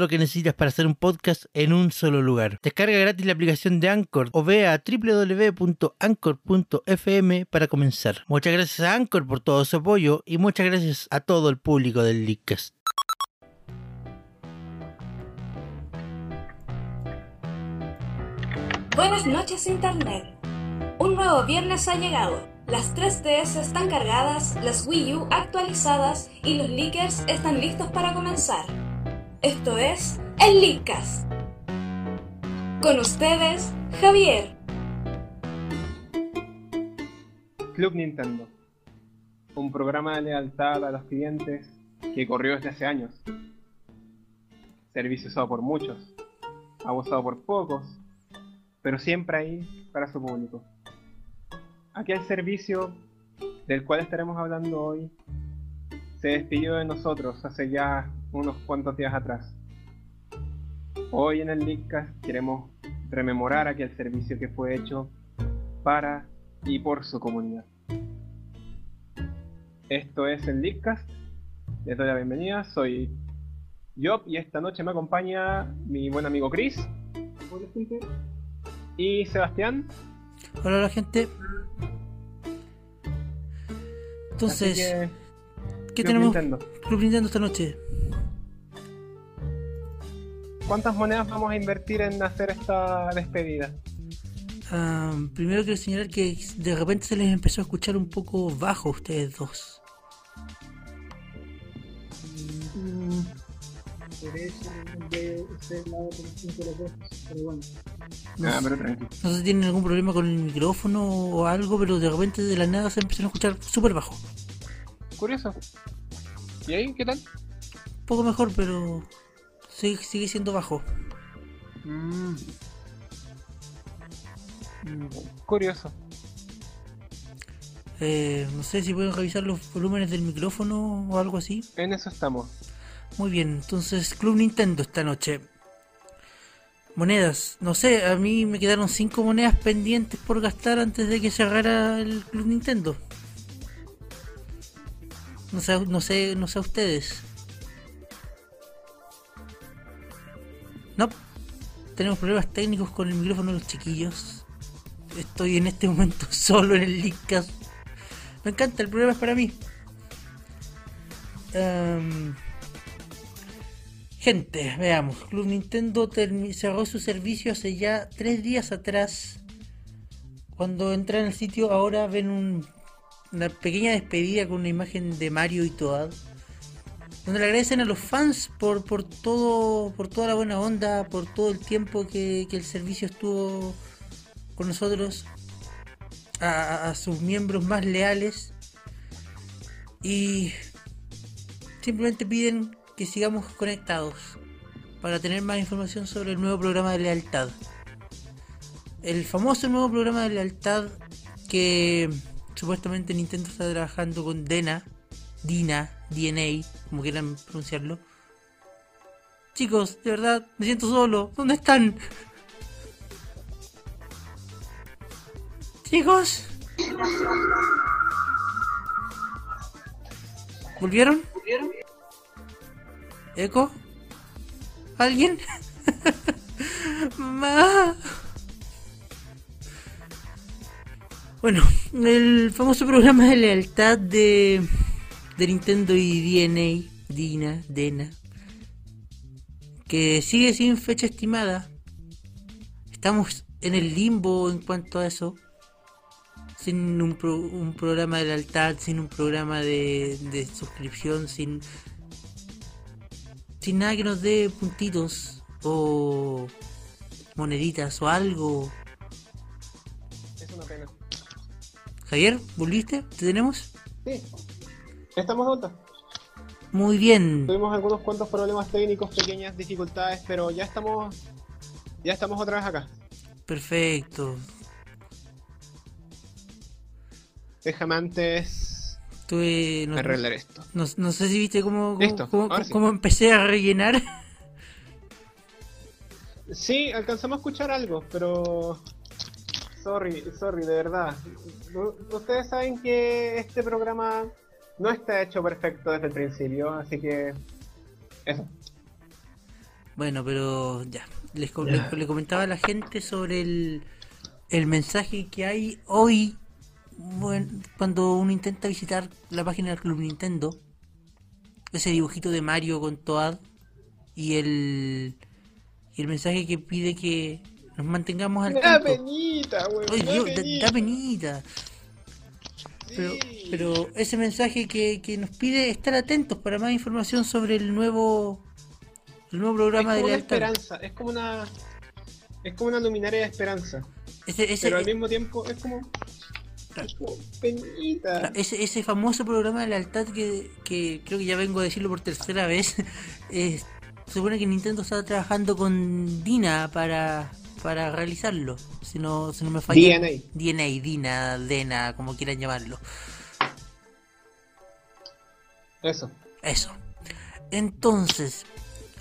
lo que necesitas para hacer un podcast en un solo lugar. Descarga gratis la aplicación de Anchor o ve a www.anchor.fm para comenzar. Muchas gracias a Anchor por todo su apoyo y muchas gracias a todo el público del Leadcast. Buenas noches Internet. Un nuevo viernes ha llegado. Las 3DS están cargadas, las Wii U actualizadas y los leakers están listos para comenzar. Esto es el Leakcast. Con ustedes, Javier. Club Nintendo. Un programa de lealtad a los clientes que corrió desde hace años. Servicio usado por muchos, abusado por pocos, pero siempre ahí para su público. Aquel servicio del cual estaremos hablando hoy se despidió de nosotros hace ya unos cuantos días atrás. Hoy en el Leadcast queremos rememorar aquel servicio que fue hecho para y por su comunidad. Esto es el Leadcast. Les doy la bienvenida. Soy Job y esta noche me acompaña mi buen amigo Chris. Hola, gente. Y Sebastián. Hola la gente. Entonces, ¿qué Club tenemos? Nintendo. Club Nintendo esta noche. ¿Cuántas monedas vamos a invertir en hacer esta despedida? Ah, primero quiero señalar que de repente se les empezó a escuchar un poco bajo a ustedes dos. bueno. No, sé- pero tranquilo. no sé si tienen algún problema con el micrófono o algo, pero de repente de la nada se empezaron a escuchar súper bajo. Curioso. ¿Y ahí qué tal? Un poco mejor, pero sigue, sigue siendo bajo. Mm. Mm, Curioso. Eh, no sé si pueden revisar los volúmenes del micrófono o algo así. En eso estamos. Muy bien, entonces Club Nintendo esta noche. Monedas, no sé, a mí me quedaron 5 monedas pendientes por gastar antes de que cerrara el Club Nintendo. No sé, no sé, no sé a ustedes. No, tenemos problemas técnicos con el micrófono de los chiquillos. Estoy en este momento solo en el Leadcast. Me encanta, el programa es para mí. Em, Gente, veamos. Club Nintendo cerró su servicio hace ya tres días atrás. Cuando entran al sitio ahora ven un- una pequeña despedida con una imagen de Mario y Toad. Donde le agradecen a los fans por, por todo por toda la buena onda, por todo el tiempo que, que el servicio estuvo con nosotros. A, a- sus miembros más leales. Y simplemente piden que sigamos conectados para tener más información sobre el nuevo programa de lealtad. El famoso nuevo programa de lealtad que supuestamente Nintendo está trabajando con Dena, Dina, DNA, como quieran pronunciarlo. Chicos, de verdad, me siento solo. ¿Dónde están? Chicos. ¿Volvieron? ¿Eco? ¿Alguien? Bueno, el famoso programa de lealtad de, de Nintendo y DNA, Dina, Dena, que sigue sin fecha estimada. Estamos en el limbo en cuanto a eso. Sin un, pro- un programa de lealtad, sin un programa de, de suscripción, sin, sin nada que nos dé puntitos o moneditas o algo Es una pena. Javier, ¿volviste? ¿Te tenemos? Sí. Estamos de vuelta. Muy bien. Tuvimos algunos cuantos problemas técnicos, pequeñas dificultades, pero ya estamos. Ya estamos otra vez acá. Perfecto. Déjame antes Tuve, no, arreglar esto. no- no sé si viste cómo, cómo, Listo, cómo- ahora sí. cómo empecé a rellenar. Sí, alcanzamos a escuchar algo, pero. Sorry, sorry, de verdad. Ustedes saben que este programa no está hecho perfecto desde el principio, así que. Eso. Bueno, pero ya. Les, co- les- le comentaba a la gente sobre el, el mensaje que hay hoy bueno, cuando uno intenta visitar la página del Club Nintendo. Ese dibujito de Mario con Toad y el, y el mensaje que pide que nos mantengamos al Da tanto. penita, weón. Ay, da Dios, da, penita. da penita. Pero, pero ese mensaje que, que nos pide estar atentos para más información sobre el nuevo el nuevo es programa de una esperanza, es como una. Es como una luminaria de esperanza. Ese, ese, Pero al mismo tiempo es como. Es como penita. ese, ese famoso programa de lealtad que, que creo que ya vengo a decirlo por tercera vez. se supone que Nintendo está trabajando con Dina para, para realizarlo. Si no, si no me falla. DNA. DNA, Dina, Dena, como quieran llamarlo. Eso. Eso. Entonces,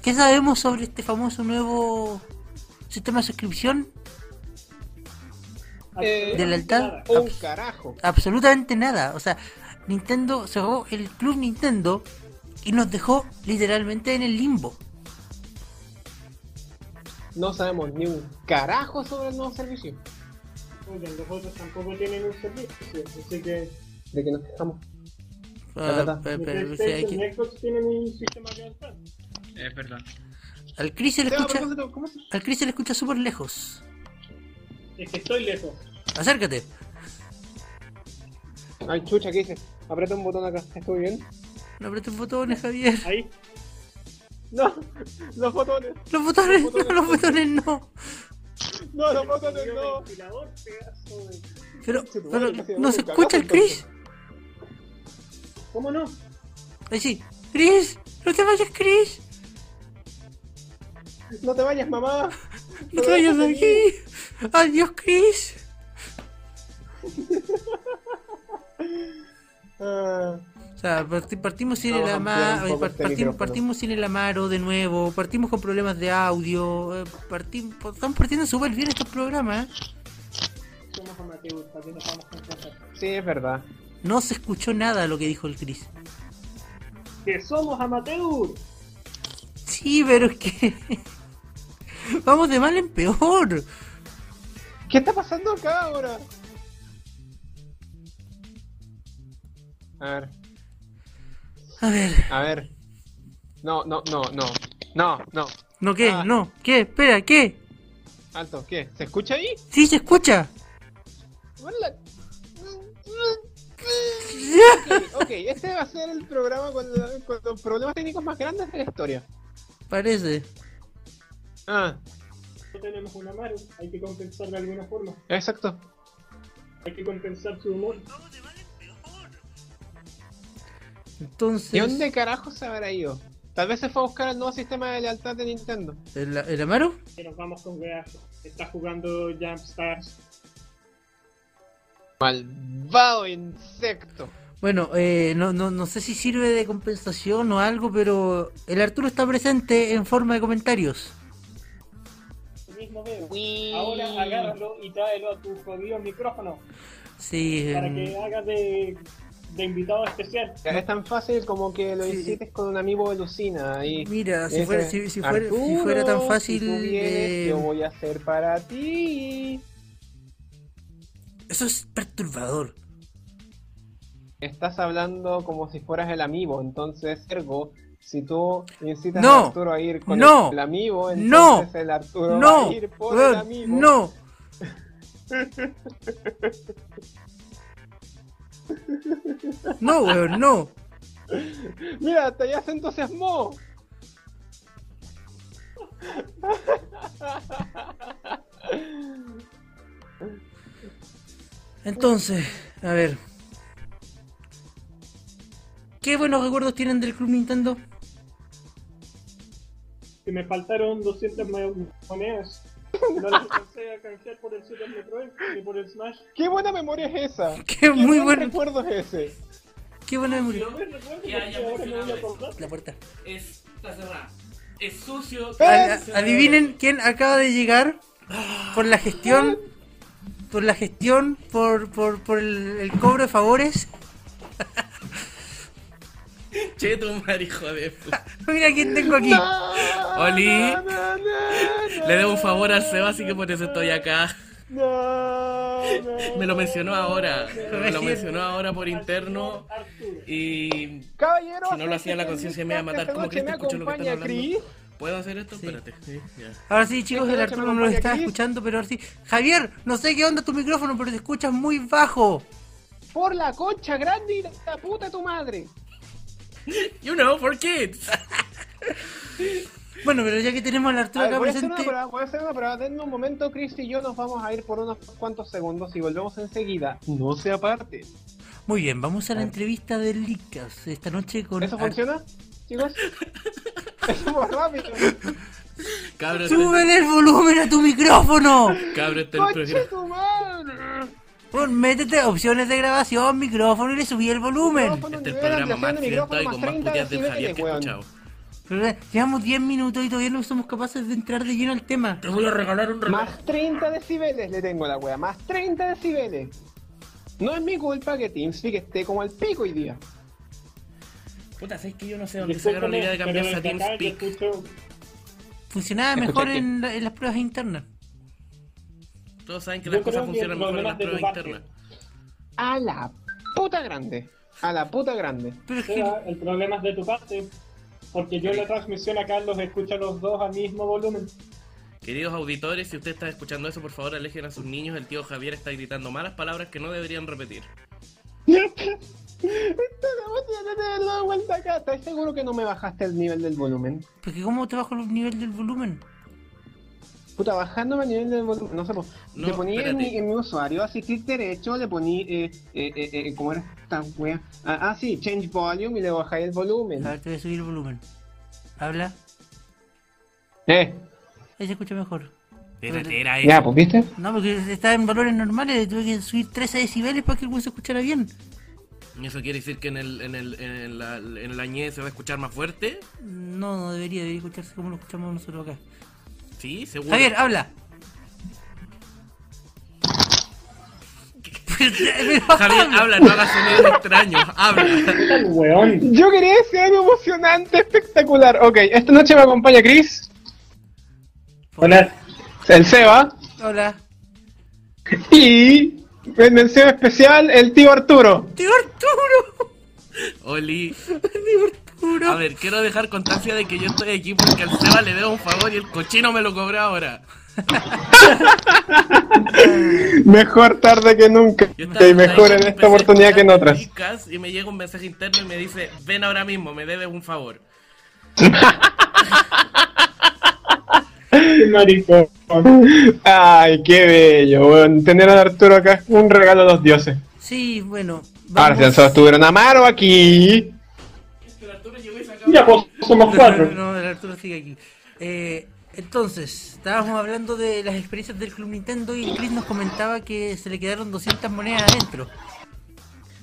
¿qué sabemos sobre este famoso nuevo sistema de suscripción? Eh, ¿De lealtad? Nada. Un carajo. Absolutamente nada. O sea, Nintendo cerró el Club Nintendo y nos dejó literalmente en el limbo. No sabemos ni un carajo sobre el nuevo servicio. Oigan, los otros tampoco tienen un servicio, así que De que nos quejamos. Ah, pero- pero, Xbox tienen un sistema de. Es verdad. al Chris se le escucha, propósito, ¿cómo se- al Chris se le escucha súper lejos. Es que estoy lejos. Acércate. Ay, chucha, ¿qué hice? Aprieta un botón acá. ¿Estoy bien? No apretes botones, Javier. Ahí. No, los botones. Los botones, Los botones no, los botones no. No, los botones no. Pero, tu pero ¿no se escucha el Chris? ¿Cómo no? Ahí sí. Chris, no te vayas, Chris. No te vayas, mamá. No te vayas de aquí. Adiós, Chris. Ah, O sea, parti- partimos sin el Amaro, este partimos, sin el Amaro de nuevo, partimos con problemas de audio, eh, partimos, estamos partiendo súper bien estos programas. ¿eh? Somos amateurs, para que nos vamos a contratar. sí, es verdad. No se escuchó nada lo que dijo el Chris. ¡Que somos amateurs! Sí, pero es que vamos de mal en peor. ¿Qué está pasando acá ahora? A ver, A ver, a ver. No, no, no, no. No, no. no qué, Ah. no, qué, espera, qué. Alto, ¿qué? ¿Se escucha ahí? Sí se escucha. Hola. Ok, ok, este va a ser el programa con, los problemas técnicos más grandes de la historia. Parece. Ah, No tenemos un Amaru, hay que compensar de alguna forma. exacto. Hay que compensar su humor. Entonces, ¿Y dónde carajo se habrá ido? Tal vez se fue a buscar el nuevo sistema de lealtad de Nintendo. ¿el, el Amaro? Que nos vamos con weas. Está jugando Jump Stars. Malvado insecto. Bueno, eh, no, no, no sé si sirve de compensación o algo, pero el Arturo está presente en forma de comentarios. Lo mismo veo. Ahora agárralo y tráelo a tu jodido micrófono Sí, para que haga de, de invitado especial. Es tan fácil como que lo Sí. incites con un amigo de Lucina y mira, si fuera, si, si fuera, si "Arturo, fuera tan si fácil, tú vienes, eh, yo voy a hacer para ti. eso es perturbador. Estás hablando como si fueras el amigo, entonces, ergo, si tú incitas No. a Arturo a ir con No. el amigo, No. entonces el Arturo va No, a ir por el amigo. no. No, weón, no. Mira, hasta ya se entusiasmó. Entonces, a ver. ¿Qué buenos recuerdos tienen del Club Nintendo? Que me faltaron 200 monedas. No las alcancé a canjear por el Super Metroid ni por el Smash. ¿Qué buena memoria es esa? Qué muy buen recuerdo es ese? Qué buena memoria. Ya, ya. La puerta. Es, está cerrada. Es sucio. Ad- adivinen quién acaba de llegar por la gestión, por la gestión, por, por, por el, el cobro de favores. Che, tu madre, hijo de puta. Mira quién tengo aquí. Oli. Le debo un favor al Seba, así que por eso estoy acá. Me lo mencionó ahora. Me lo mencionó ahora por interno. Arturo. Y Caballero, si no lo hacía la conciencia me iba a matar. ¿Cómo crees que escucho lo que están hablando? ¿Puedo hacer esto? Sí. Espérate. Sí, ya. Ahora sí, chicos, el Arturo no me lo está escuchando, pero ahora sí. Javier, no sé qué onda tu micrófono, pero te escuchas muy bajo. Por la concha grande y la puta de tu madre. You know, for kids. Bueno, pero ya que tenemos Arturo A ver, acá voy a hacer una presente, prueba, voy a hacer una prueba. Denme un momento, Chris y yo nos vamos a ir por unos cuantos segundos y volvemos enseguida. No se aparte. muy bien, vamos a la entrevista del Lickas esta noche con. ¿Eso funciona, chicos? Eso muy rápido. ¡Súbele el volumen a tu micrófono! cabro, es el ¡Concha programa. tu madre! Pon, métete opciones de grabación, micrófono y le subí el volumen. Este es el programa más y con más 30 puteas del Javier decibeles, que he weón. escuchado. Pero, eh, llevamos 10 minutos y todavía no somos capaces de entrar de lleno al tema. Te voy a regalar un reloj. Más 30 decibeles le tengo a la wea, más 30 decibeles. No es mi culpa que TeamSpeak esté como el pico hoy día. Puta, ¿sabes que yo no sé dónde sacaron la idea de cambiarse a TeamSpeak? escucho- Funcionaba mejor en, la- en las pruebas internas. Todos saben que Yo las cosas funcionan mejor en las pruebas internas. A la puta grande. A la puta grande. Pero es que el problema es de tu parte. Porque yo en la transmisión acá los escucho a los dos al mismo volumen. Queridos auditores, si usted está escuchando eso, por favor alejen a sus niños. El tío Javier está gritando malas palabras que no deberían repetir. ¿Estás seguro que no me bajaste el nivel del volumen? porque ¿cómo te bajo el nivel del volumen? Puta, bajándome el nivel del volumen. No sé, pues, No, le poní en mi, en mi usuario, así clic derecho, le poní, eh, eh, eh, eh, ¿cómo era esta wea? Ah, ah, sí, change volume y le bajé el volumen. A ver, te voy a subir el volumen. Habla. Eh, Ahí se escucha mejor. Espérate, era ya, pues, ¿viste? No, porque estaba en valores normales, le tuve que subir 13 decibeles para que el se escuchara bien. ¿Y eso quiere decir que en el, en el, en la, en la ñe se va a escuchar más fuerte? No, no debería, debería escucharse como lo escuchamos nosotros acá. Sí, seguro. Javier, habla. Javier, habla, no hagas sonidos extraños. Habla. Weón. Yo quería decir algo emocionante, espectacular. Ok, esta noche me acompaña Chris, Hola. el Seba, Hola. y en mención especial el tío Arturo. ¡Tío Arturo! Oli. ¡Tío Arturo! A ver, quiero dejar constancia de que yo estoy aquí porque al Seba le debo un favor y el cochino me lo cobró ahora. Mejor tarde que nunca. Y mejor en esta a oportunidad que en otras. Y me llega un mensaje interno y me dice, ven ahora mismo, me debes un favor. Maricón. Ay, qué bello, weón. Tener a Arturo acá es un regalo a los dioses. Sí, bueno. Ahora, si estuvieron Amaro aquí. Ya, pues somos cuatro. no, el Arturo sigue aquí. Eh, entonces, estábamos hablando de las experiencias del Club Nintendo y Chris nos comentaba que se le quedaron 200 monedas adentro.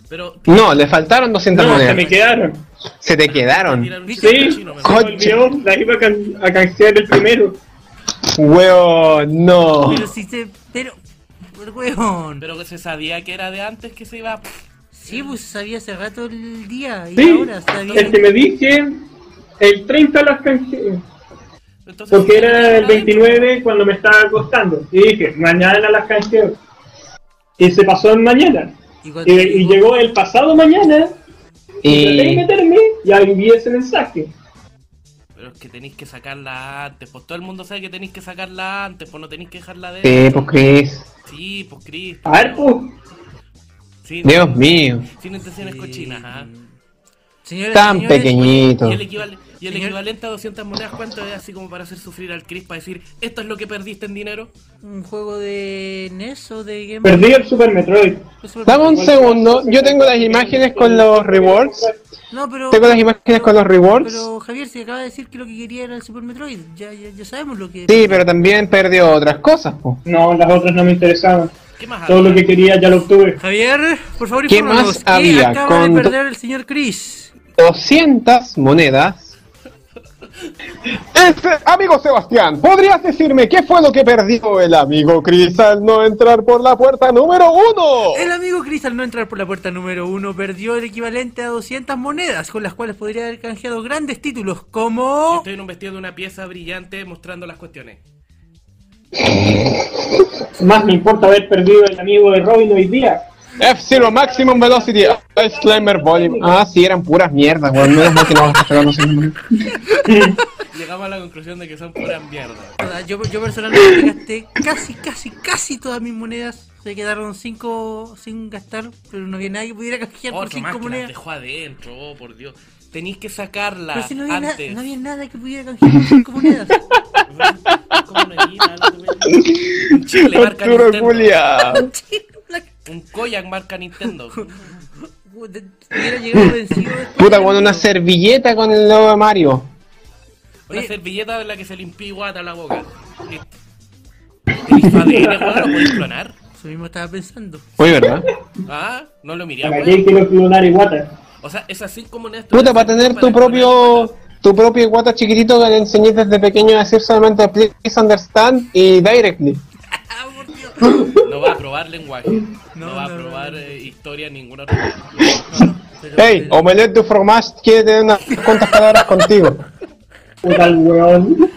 Pero No, le faltaron 200 No, se monedas. me quedaron. Se te quedaron. Sí, se olvidó. La iba a, can- a canjear el primero. Weón, no. Pero si se. Pero. pero, Weón. Pero que se sabía que era de antes que se iba. Sí, pues sabía hace rato el día y Sí, ahora sabía. el que me dije, el 30 las canjeé. Entonces, Porque era el adentro. 29 cuando me estaba acostando. Y dije, mañana las canjeo. Y se pasó en mañana. Y llegó el pasado mañana. Y traté de meterme y ahí vi ese mensaje. Pero es que tenéis que sacarla antes. Pues todo el mundo sabe que tenéis que sacarla antes. Pues no tenéis que dejarla de. Sí, pues Chris. Sí, pues Chris. A ver, pues. Sin, Dios mío. sin intenciones Sí. cochinas, ¿ah? Señoras y Tan señores, pequeñito. Y el, equival- y el Señor- equivalente a 200 monedas, ¿cuánto es así como para hacer sufrir al Chris para decir, esto es lo que perdiste en dinero? Un juego de NES o de Game Perdí el Super Metroid. Dame un segundo, yo tengo las imágenes con los rewards. No, pero. Tengo las imágenes con los rewards. Pero Javier se acaba de decir que lo que quería era el Super Metroid. Ya, ya, ya sabemos lo que. Sí, pero también perdió otras cosas. po. No, las otras no me interesaban. ¿Qué más Todo había? lo que quería ya lo obtuve. Javier, por favor, ¿Qué más ¿Qué había? acaba Con- de perder el señor Chris? 200 monedas. Este, amigo Sebastián, ¿podrías decirme qué fue lo que perdió el amigo Chris al no entrar por la puerta número uno? El amigo Chris, al no entrar por la puerta número uno, perdió el equivalente a 200 monedas, con las cuales podría haber canjeado grandes títulos como. Estoy en un vestido de una pieza brillante mostrando las cuestiones. Más me importa haber perdido el amigo de Robin hoy día. F-Zero Maximum Velocity Ice Climber Volume. Ah, sí, eran puras mierdas, weón. Menos mal que no vas a sacar los Llegamos a la conclusión de que son puras mierdas. Yo personalmente gasté casi, casi, casi todas mis monedas. Se quedaron 5 sin gastar, pero no había nadie que pudiera canjear por Otro más 5 que las monedas. dejó adentro, oh por Dios. Tenéis que sacarla Pero si no había, antes. no había nada que pudiera canjear por 5 monedas. ¿Cómo no hay nada? Un chicle marca Nintendo. Julia. Un Koyak marca Nintendo. Hubiera llegado vencido después. Puta, con una servilleta con el logo de Mario. Una servilleta de la que se limpia guata la boca. ¿Tenéis ADN, weón? ¿Lo podéis clonar? Eso mismo estaba pensando. Oye, ¿verdad? Ah, no lo miré, ¿Para qué quiero clonar Iguata? O sea, esas cinco monedas... Puta, para tener tu propio tu propio guata chiquitito que le enseñé desde pequeño a decir solamente please understand y directly. ¡Ah, por Dios! No va a probar lenguaje. No, No, va a no, probar no. eh, historia ninguna Hey, Omelette du Fromage quiere tener unas cuantas palabras contigo. Puta el weón.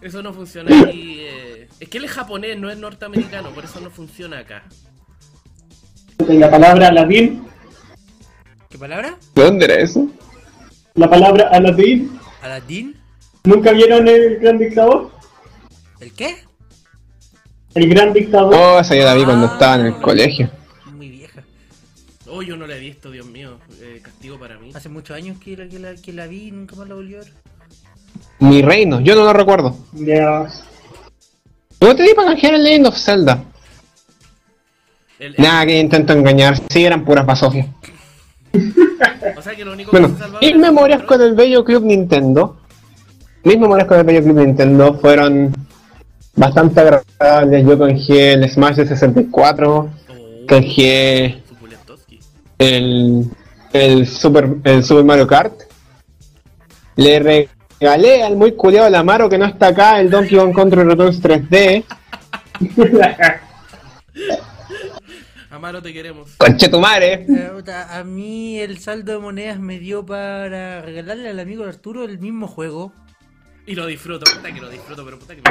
Eso no funciona aquí. eh. Es que él es japonés, no es norteamericano, por eso no funciona acá. La palabra Aladdin. ¿Qué palabra? ¿De dónde era eso? La palabra Aladdin. ¿Aladdin? ¿Nunca vieron el gran dictador? ¿El qué? El gran dictador. Oh, esa yo la vi cuando estaba en el colegio. Muy vieja. Oh, yo no la he visto, Dios mío. Eh, castigo para mí. Hace muchos años que la, que la, que la vi y nunca más la volví a ver. Mi reino, yo no lo recuerdo. Dios. ¿Cómo te di para canjear el Legend of Zelda? El- el- Nada, que intento engañar. Sí, eran puras basofias. o sea que lo único que Bueno, se mis memorias con el Bello Club Nintendo. Mis memorias con el Bello Club Nintendo fueron bastante agradables. Yo canjeé el Smash de 64, Oh, canjeé el, el, Super, el Super Mario Kart. Le regalé al muy culiado Lamaro que no está acá el Donkey Kong Country Returns 3D. Amaro, te queremos. Conche tu madre. A mí el saldo de monedas me dio para regalarle al amigo Arturo el mismo juego. Y lo disfruto, puta que lo disfruto, pero puta que me.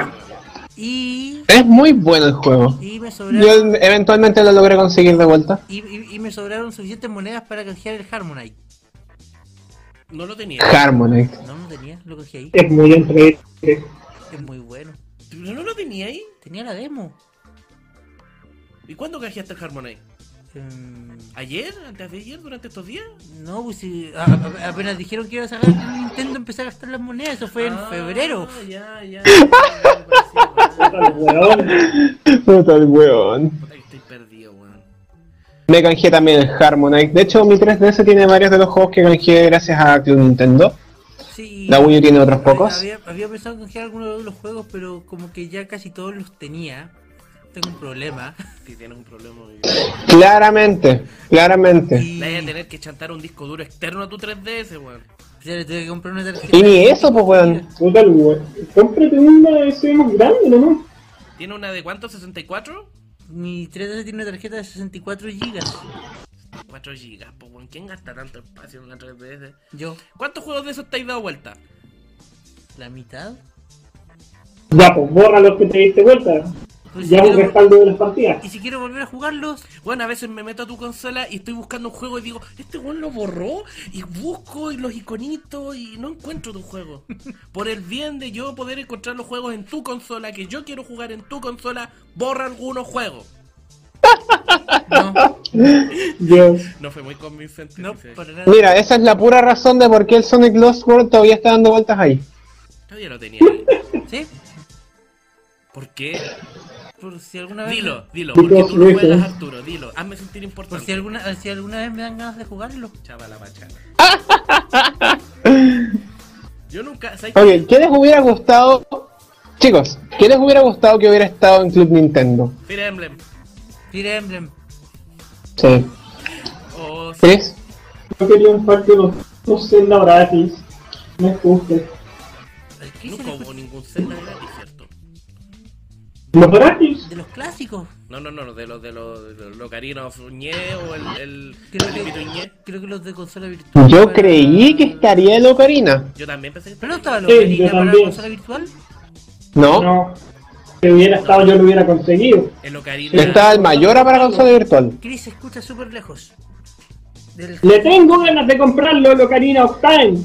Y, Es muy bueno el juego. y me Yo sobraron eventualmente lo logré conseguir de vuelta. y, y- y me sobraron suficientes monedas para canjear el Harmonite. No lo tenía. Harmonite. No, no tenía, lo cogí ahí. Es muy entre. Es muy bueno. ¿No no lo tenía ahí? Tenía la demo. ¿Y cuándo canjeaste el Harmonite? Em, ¿Ayer? ¿Antes de ayer? ¿Durante estos días? no, pues si a- a- apenas dijeron que iba a sacar el Nintendo empecé a gastar las monedas. Eso fue en Ah, febrero. Ya, ya. Puta el weón. Puta el weón. Me canjeé también el Harmonite. De hecho, mi 3DS tiene varios de los juegos que canjeé gracias a Club Nintendo. Sí, La Wii U tiene otros pocos. Había, había pensado en canjear algunos de los juegos, pero como que ya casi todos los tenía. Tengo un problema. Si tienes un problema. Claramente, claramente. Y vas a tener que chantar un disco duro externo a tu 3DS, weón. ya le tuve que comprar una tarjeta. Y ni eso, pues weón. Puta el weón. Cómprate una ese más grande, ¿no? ¿Tiene una de cuánto? ¿64? Mi 3DS tiene una tarjeta de 64 GB. 4 gigas, pues weón. ¿Quién gasta tanto espacio en una 3DS? Yo, ¿Cuántos juegos de esos te has dado vuelta? la mitad. Ya, pues borra los que te diste vuelta. Pues Ya si un quiero- respaldo de las partidas. y si quiero volver a jugarlos, Bueno, a veces me meto a tu consola y estoy buscando un juego y digo, este weón lo borró y busco y los iconitos y no encuentro tu juego. Por el bien de yo poder encontrar los juegos en tu consola, que yo quiero jugar en tu consola, borra algunos juegos. No. No fue muy convincente. no. Mira, esa es la pura razón de por qué el Sonic Lost World todavía está dando vueltas ahí. Todavía lo tenía ahí. ¿Sí? ¿Por qué? Por si alguna vez. Dilo, dilo, porque tú no juegas reasons. Arturo, dilo. Hazme sentir Por importante. si alguna, si alguna vez me dan ganas de jugarlo. Chava la pachana. Yo nunca. Ok, ¿qué les hubiera gustado? Chicos, ¿qué les hubiera gustado que hubiera estado en Club Nintendo? Fire Emblem. Fire Emblem. Sí. O ¿Chris? Yo quería un par de los, Zelda gratis. No es justo. ¿Al qué se nunca le hubo escucha? ningún Zelda gratis. ¿Los gratis? De los clásicos. No, no, no, de los de los de los Ocarina of Ñe o el, el, Creo el Ñe. que, creo que los de consola virtual. Yo para- creí que estaría el Ocarina. Yo también pensé que ¿Pero no estaba el Sí, Ocarina yo para también. consola virtual? No, No. Si hubiera estado, yo lo hubiera conseguido. el Ocarina. estaba el Mayora para consola virtual. Chris se escucha súper lejos. Del... Le tengo ganas de comprarlo, el Ocarina of Time.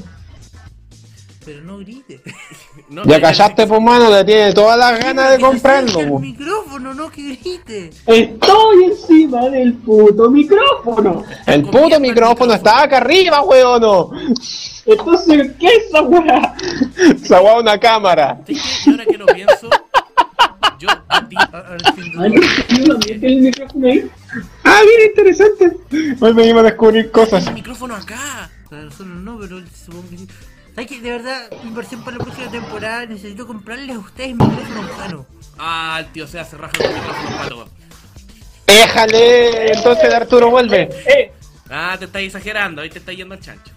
Pero no grite. No, Ya que- callaste, pues mano, le tiene todas las ganas de Que comprarlo. El micrófono, no que grite. Estoy encima del puto micrófono. El puto micrófono está acá arriba, weón. no. Entonces, ¿qué es esa weá? Se va una cámara. ¿Sabes qué? Y ahora que lo pienso, yo a ti. Yo también tengo el micrófono ahí. Ah, mira, interesante. Hoy venimos a descubrir cosas. El micrófono acá. Nosotros no, pero supongo que sí. ¿Sabes que de verdad, inversión para la próxima temporada, necesito comprarles a ustedes micrófonos buenos? Ah, el tío se hace raja con el micrófono pato. Déjale, entonces Arturo vuelve. Eh, Ah, te estás exagerando, ahí te está yendo el chancho.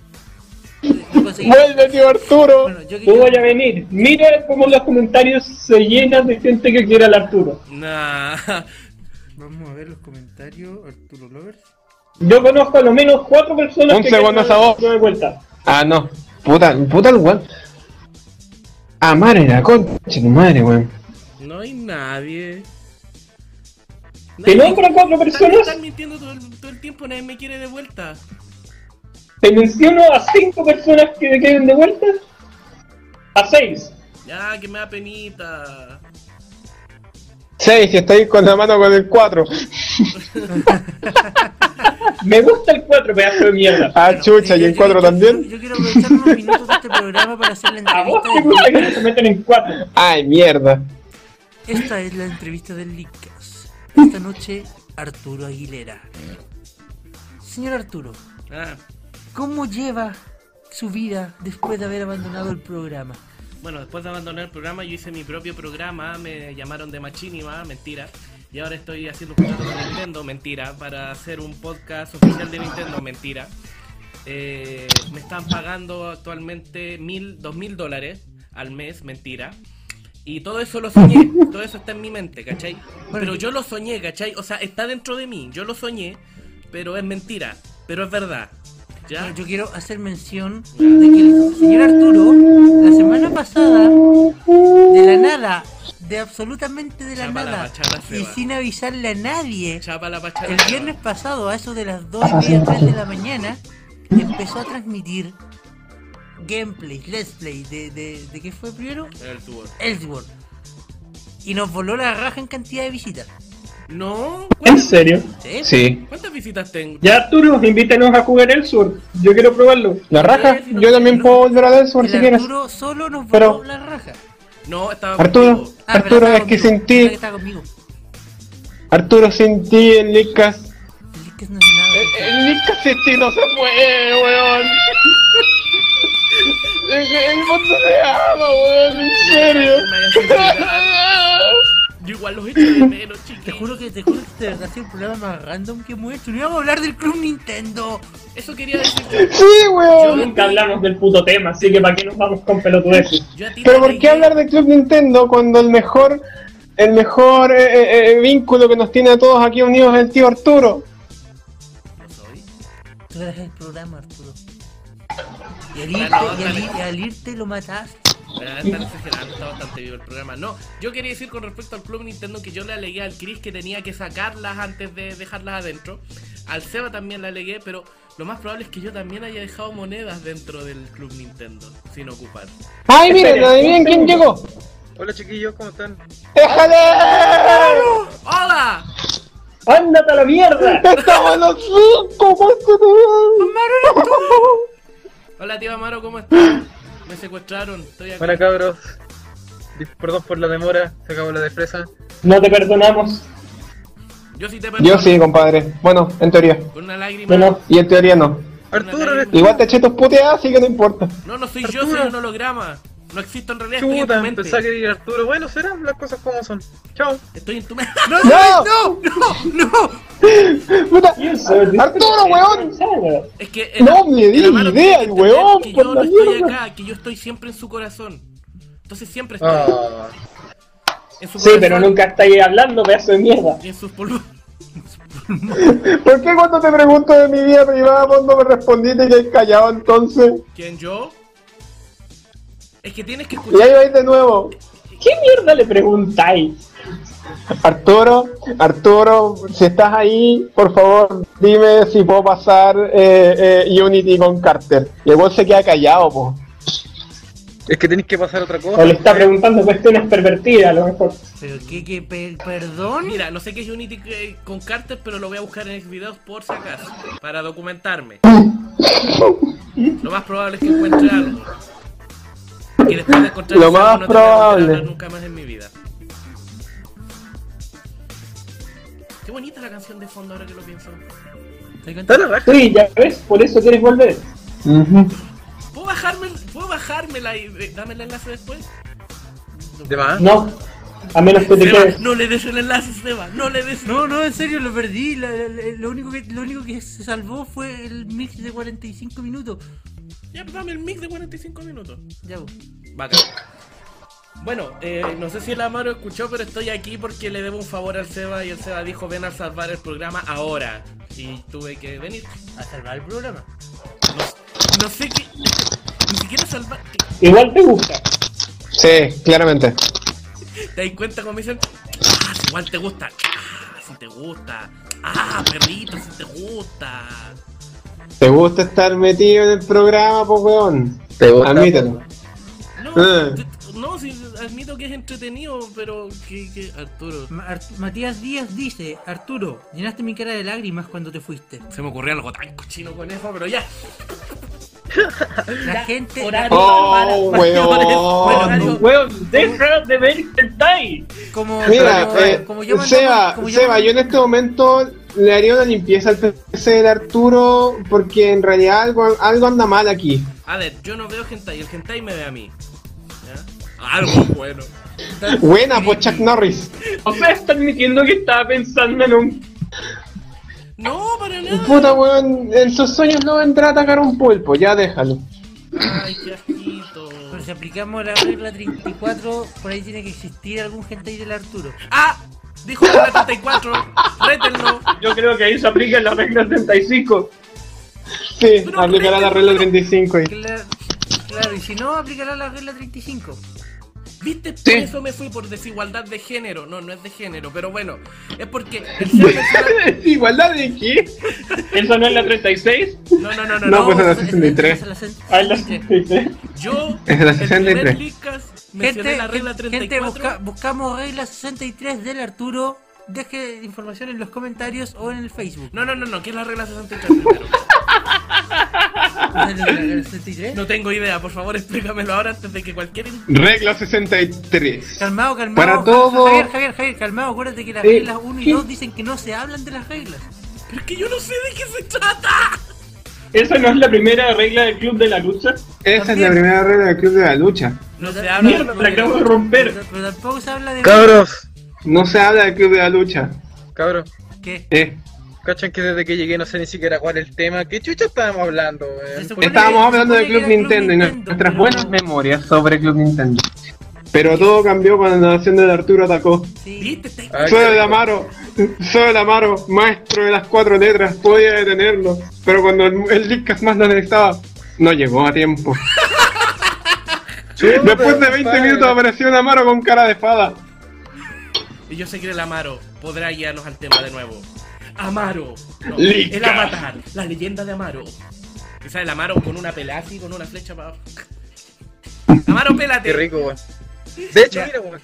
Vuelve, tío Arturo. Bueno, yo tú voy a venir. Mira cómo los comentarios se llenan de gente que quiere al Arturo. Nah. Vamos a ver los comentarios, Arturo Lovers. Yo conozco a lo menos cuatro personas Un que segundo, quieren esa al voz. De vuelta. Ah, no. Puta, puta el weón. Ah, madre, la concha, tu madre, weón. No hay nadie. Te a cuatro personas, están mintiendo todo el, todo el tiempo, nadie me quiere de vuelta. te menciono a cinco personas que me quieren de vuelta. A seis. Ya, que me da penita. Seis, si estáis con la mano con el 4. Me gusta el cuatro, pedazo de mierda. Ah, chucha, Eh, y el yo- 4 yo- también. Yo, yo quiero aprovechar unos minutos de este programa para hacer la A vos entrevista te gusta que se meten en cuatro. Ay, mierda. Esta es la entrevista del Leadcast. Esta noche, Arturo Aguilera. Señor Arturo, Ah, ¿cómo lleva su vida después de haber abandonado el programa? Bueno, después de abandonar el programa, yo hice mi propio programa, me llamaron de Machinima, mentira. Y ahora estoy haciendo un contrato con Nintendo, mentira, para hacer un podcast oficial de Nintendo, mentira. Eh, me están pagando actualmente mil, dos mil dólares al mes, mentira. Y todo eso lo soñé, todo eso está en mi mente, ¿cachai? Pero yo lo soñé, ¿cachai? O sea, está dentro de mí, yo lo soñé, pero es mentira, pero es verdad. Yo quiero hacer mención de que el señor Arturo, la semana pasada, de la nada, de absolutamente de la Chapa nada, y sin avisarle a nadie, el viernes pasado, a eso de las 2 y media, 3 de la mañana, empezó a transmitir gameplays, let's play, de, de, de qué fue primero? El tubo. Ellsworth. Y nos voló la raja en cantidad de visitas. No, ¿En ¿cuántas, serio? ¿Sí? Sí. cuántas visitas tengo? Ya Arturo, invítanos a jugar el sur. Yo quiero probarlo. La raja, yo también puedo volver a ver por si El quieres. Arturo solo nos Pero- la raja. No, estaba Arturo, contigo. Ah, Arturo, estaba es que sin ti. Arturo, sin ti, el Lickas. El Lickas no hace nada. El Lickas sin ti no se puede, weón. El, el mundo se ama, weón, en serio. Yo igual los echo de menos, Te juro que te juro que de verdad ha sido el programa más random que hemos hecho. No íbamos a hablar del Club Nintendo. Eso quería decir yo. Sí, weón. Nunca hablamos del puto tema, así que ¿para qué nos vamos con pelotudeces? Yo Pero ¿por qué hablar de Club Nintendo cuando el mejor, el mejor eh, eh, eh, vínculo que nos tiene a todos aquí unidos es el tío Arturo? Tú eres el programa, Arturo. Y al irte, al, y al irte lo mataste. Están exagerando, está bastante vivo el programa. No, yo quería decir con respecto al Club Nintendo que yo le alegué al Chris que tenía que sacarlas antes de dejarlas adentro. Al Seba también le alegué, pero lo más probable es que yo también haya dejado monedas dentro del Club Nintendo sin ocupar. ¡Ay, miren! ¿Adivinen quién llegó? Hola chiquillos, ¿cómo están? ¡Déjale! ¡Hola! ¡Ándate a la mierda! ¡Estamos los cinco! ¡Cuánto Hola, tío Amaro, ¿cómo estás? Me secuestraron, estoy aquí. Bueno cabros, perdón por la demora, se acabó la de fresa. No te perdonamos. Yo sí te perdono. Yo sí, compadre. Bueno, en teoría. Con una lágrima. Bueno, Y en teoría no. Arturo, eres Igual te eché tus puteadas, así que no importa. No, no soy yo, soy un holograma. No existo en realidad, estoy en tu chuta, mente. pensaba que Arturo. Bueno, serán las cosas como son. Chao. Estoy en tu mente. ¡No! ¡No! ¡No! ¡No! ¡Puta! ¿quién soy? ¡Arturo, weón! Es que No me di Amaro idea, el weón, Que yo no estoy mierda. acá, que yo estoy siempre en su corazón. Entonces siempre estoy Ah, en su Sí, corazón pero nunca estáis hablando, pedazo de mierda. y en sus polvos. ¿Por qué cuando te pregunto de mi vida privada vos no me respondiste que hay callado entonces? ¿Quién yo? Es que tienes que Y ahí escuchar. vais de nuevo. ¿Qué mierda le preguntáis? Arturo, Arturo, si estás ahí, por favor, dime si puedo pasar eh, eh, Unity con Carter. Y el se queda callado, po. es que tenéis que pasar otra cosa. O le está preguntando cuestiones pervertidas, a lo mejor. ¿Pero qué, qué, per- perdón? Mira, no sé qué es Unity eh, con Carter, pero lo voy a buscar en Xvideos por si acaso, para documentarme. Lo más probable es que encuentre algo. Y después de encontrar Lo más no probable. nunca más en mi vida. Qué bonita la canción de fondo ahora que lo pienso. ¿Te das Está la raja. Sí, ya ves, por eso quieres volver. Ujú. ¿Puedo bajarme, puedo bajármela y eh, dame el enlace después? De más. No, a menos que te Seba, quedes. no le des el enlace, Seba, no le des. No, no, en serio, lo perdí. La- la- la- lo, único que, lo único que se salvó fue el mix de 45 minutos. Ya, pues dame el mix de 45 minutos. Ya, vos. Bacán. Bueno, eh, no sé si el Amaro escuchó, pero estoy aquí porque le debo un favor al Seba y el Seba dijo ven a salvar el programa ahora. Y tuve que venir. A salvar el programa. No, no sé qué. Ni siquiera salvar. Igual te gusta. Sí, claramente. ¿Te das cuenta cuando me dicen? Ah, si igual te gusta. Ah, si te gusta. Ah, perrito, si te gusta. ¿Te gusta estar metido en el programa, po weón? Te gusta, Admítelo. No, te- no, sí, admito que es entretenido, pero que, que Arturo. Ma- Art- Matías Díaz dice, Arturo, llenaste mi cara de lágrimas cuando te fuiste. Se me ocurrió algo tan cochino con eso, pero ya. La gente... horario. Oh, Para- weón. Weón, deja de ver Hentai. Como, Mira, como, eh, como yo Seba, como Seba, yo en este momento le haría una limpieza al PC de Arturo porque en realidad algo, algo anda mal aquí. A ver, yo no veo hentai, el hentai me ve a mí. ¿Ya? Algo bueno. Buena, pues Chuck Norris. O sea, está admitiendo que estaba pensando en un. No, para nada. Puta, weón, en sus sueños no vendrá a atacar un pulpo, ya déjalo. Ay, qué asquito. Pero si aplicamos la regla 34, por ahí tiene que existir algún hentai del Arturo. ¡Ah! Dijo la 34. Rétenlo. Yo creo que ahí se aplica la regla 35. Sí, Pero, aplicará la regla 35 y... Cla- Claro, y si no, aplicará la regla 35. ¿Viste? Por Sí. eso me fui por desigualdad de género. No, no es de género, pero bueno. Es porque el ser mencionado- ¿Igualdad de qué? ¿Eso no es la 36? No, no, no, no. No, no. pues es la esa- esa- 63. esa es la Ah, es la 63. 66. Yo, Es la el 63. primer Lickas, mencioné Gente, la regla gente, 34. busca- buscamos regla 63 del Arturo. Deje información en los comentarios o en el Facebook. No, no, no, no, ¿qué es la regla 63 primero? ¿No es la regla 63? No tengo idea, por favor explícamelo ahora antes de que cualquier... Regla 63. Calmado, calmado. Para todo- Javier, Javier, Javier, calmado. Acuérdate que las Eh, reglas 1 y ¿qué? 2 dicen que no se hablan de las reglas. Pero es que yo no sé de qué se trata. ¿Esa no es la primera regla del club de la lucha? Esa es la primera regla del club de la lucha. No se habla Mierda, la acabo de romper. Pero, pero tampoco se habla de. Cabros, No se habla del club de la lucha. cabros. ¿Qué? Eh, Cachan que desde que llegué no sé ni siquiera cuál es el tema. ¿Qué chucha estábamos hablando, supone- estábamos hablando del supone Club Nintendo y nuestras pero buenas memorias sobre Club Nintendo. Pero todo cambió cuando la nación de Arturo atacó. Sí. Ay, Soy el. Amaro, soy el Amaro, maestro de las cuatro letras, podía detenerlo, pero cuando el, el Lickas más lo necesitaba, no llegó a tiempo. Después de 20 compadre. minutos apareció un Amaro con cara de fada. Y yo sé que el Amaro podrá guiarnos al tema de nuevo. Amaro. No, el Avatar. La leyenda de Amaro. Quizá el Amaro con una pelea así, con una flecha para abajo. Amaro, pélate. Qué rico, weón. De hecho, Ya. mira, weón,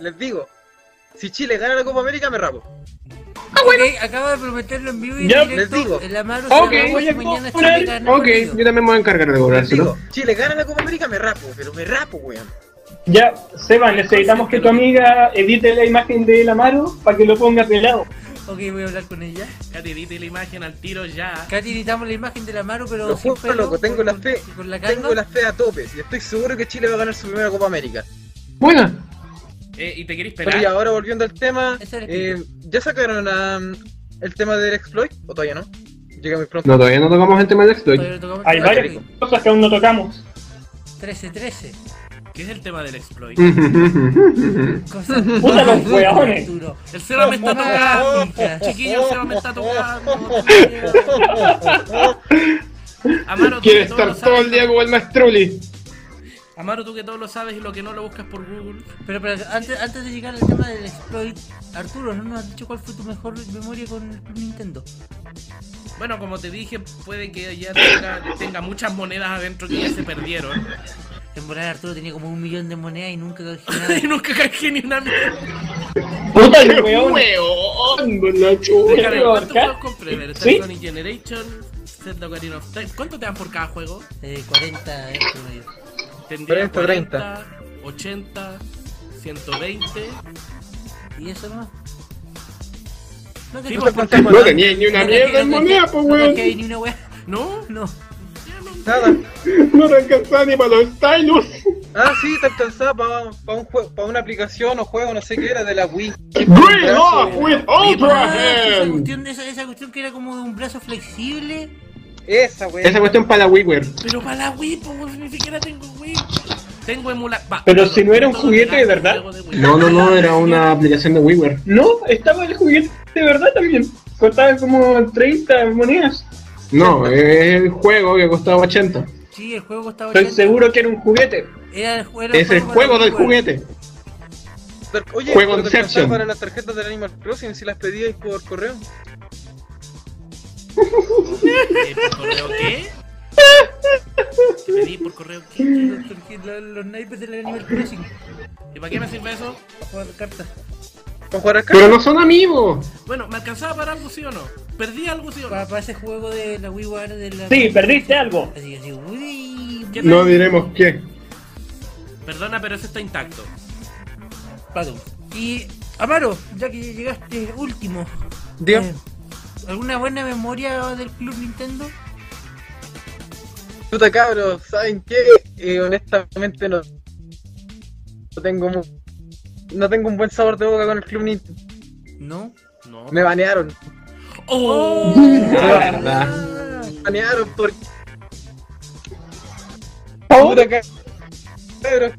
les digo, si Chile gana la Copa América, me rapo. Ok, acaba de prometerlo en vivo y Ya, directo. les digo. El Amaro se voy a mañana. Chile gana el Ok, partido. yo también me voy a encargar de cobrárselo. digo, Chile gana la Copa América, me rapo, pero me rapo, weón. Ya, Seba, necesitamos que tu amiga edite la imagen del Amaro para que lo ponga pelado. Ok, voy a hablar con ella. Katy, edite la imagen al tiro ya. Katy, necesitamos la imagen del Amaro, pero Lo juro, pelo, loco, tengo con- la fe. Con la. Tengo la fe a tope. Y estoy seguro que Chile va a ganar su primera Copa América. Buena. Eh, ¿Y te querés Pero esperar? y ahora volviendo al tema, eh, ¿ya sacaron um, el tema del exploit? ¿O todavía no? Llega muy pronto. No, todavía no tocamos el tema del exploit. No Hay varias cosas que aún no tocamos. 13-13. ¿Qué es el tema del exploit? Puta los hueones. Arturo. El Seba me está tocando. Chiquillo, el Seba me está tocando. Amaro, tú Quiere que todo lo estar todo sabes, el día como el maestruli. Amaro, tú que todo lo sabes y lo que no lo buscas por Google. Pero, pero antes, antes de llegar al tema del exploit, Arturo, ¿no nos has dicho cuál fue tu mejor memoria con el Nintendo? Bueno, como te dije, puede que ya tenga, tenga muchas monedas adentro que ya se perdieron. En volar Arturo tenía como un millón de monedas y nunca canjeé nada. y nunca canjeé ni una mierda. Puta hueones. Weón, con la Déjame, chucha. ¿Cuántos Orca? juegos compré? Ver, está ¿Sí? Sonic Generation, Zelda Ocarina of Time. ¿Cuánto te dan por cada juego? Eh, 40 euros medio. Tendría 40, 40, 80, 120. ¿Y eso nomás? No Sí, te pues, ¿cuántas No tenía ni una mierda en moneda, pues No weón. ¿No? No. Nada. No te alcanzaba ni para los stylus. Ah, sí, te alcanzaba para un juego, para una aplicación o juego, no sé qué era, de la Wii. Green off with Ah, Ultra esa Hand. cuestión, esa, esa cuestión que era como de un brazo flexible. Esa, wey. Esa cuestión para la WiiWare. Pero para la Wii, pues ni siquiera tengo Wii. Tengo emula... va, Pero si no era un juguete de verdad. de Wii. No, no, no, era una aplicación de WiiWare. No, estaba el juguete de verdad también. Costaba como 30 monedas. No, es el juego que costaba 80. Sí, el juego costaba Estoy 80. seguro que era un juguete. Era el, era Es el para juego del juguete. Oye, Juego Inception. alcanzaba para las tarjetas del Animal Crossing si las pedíais por correo. Eh, ¿Por correo qué? ¿Te pedí por correo qué? Porque lo- los naipes del Animal Crossing. ¿Y para qué me sirve eso? Para jugar cartas. ¿Con jugar al Pero no son amigos. Bueno, ¿me alcanzaba para algo, sí o no? ¿Perdí algo, sí o no? Para, para ese juego de la WiiWare de la. Sí, perdiste algo. Así, así, uy. ¿Qué No diremos qué. Perdona, pero eso está intacto. Padum. Y Amaro, ya que llegaste último, Diga. eh, ¿alguna buena memoria del Club Nintendo? Puta cabros, ¿saben qué? Eh, honestamente no, no tengo mu- no tengo un buen sabor de boca con el Club Nintendo. No. No. Me banearon. ¡Oh! La verdad. Me banearon porque. Puta cabros,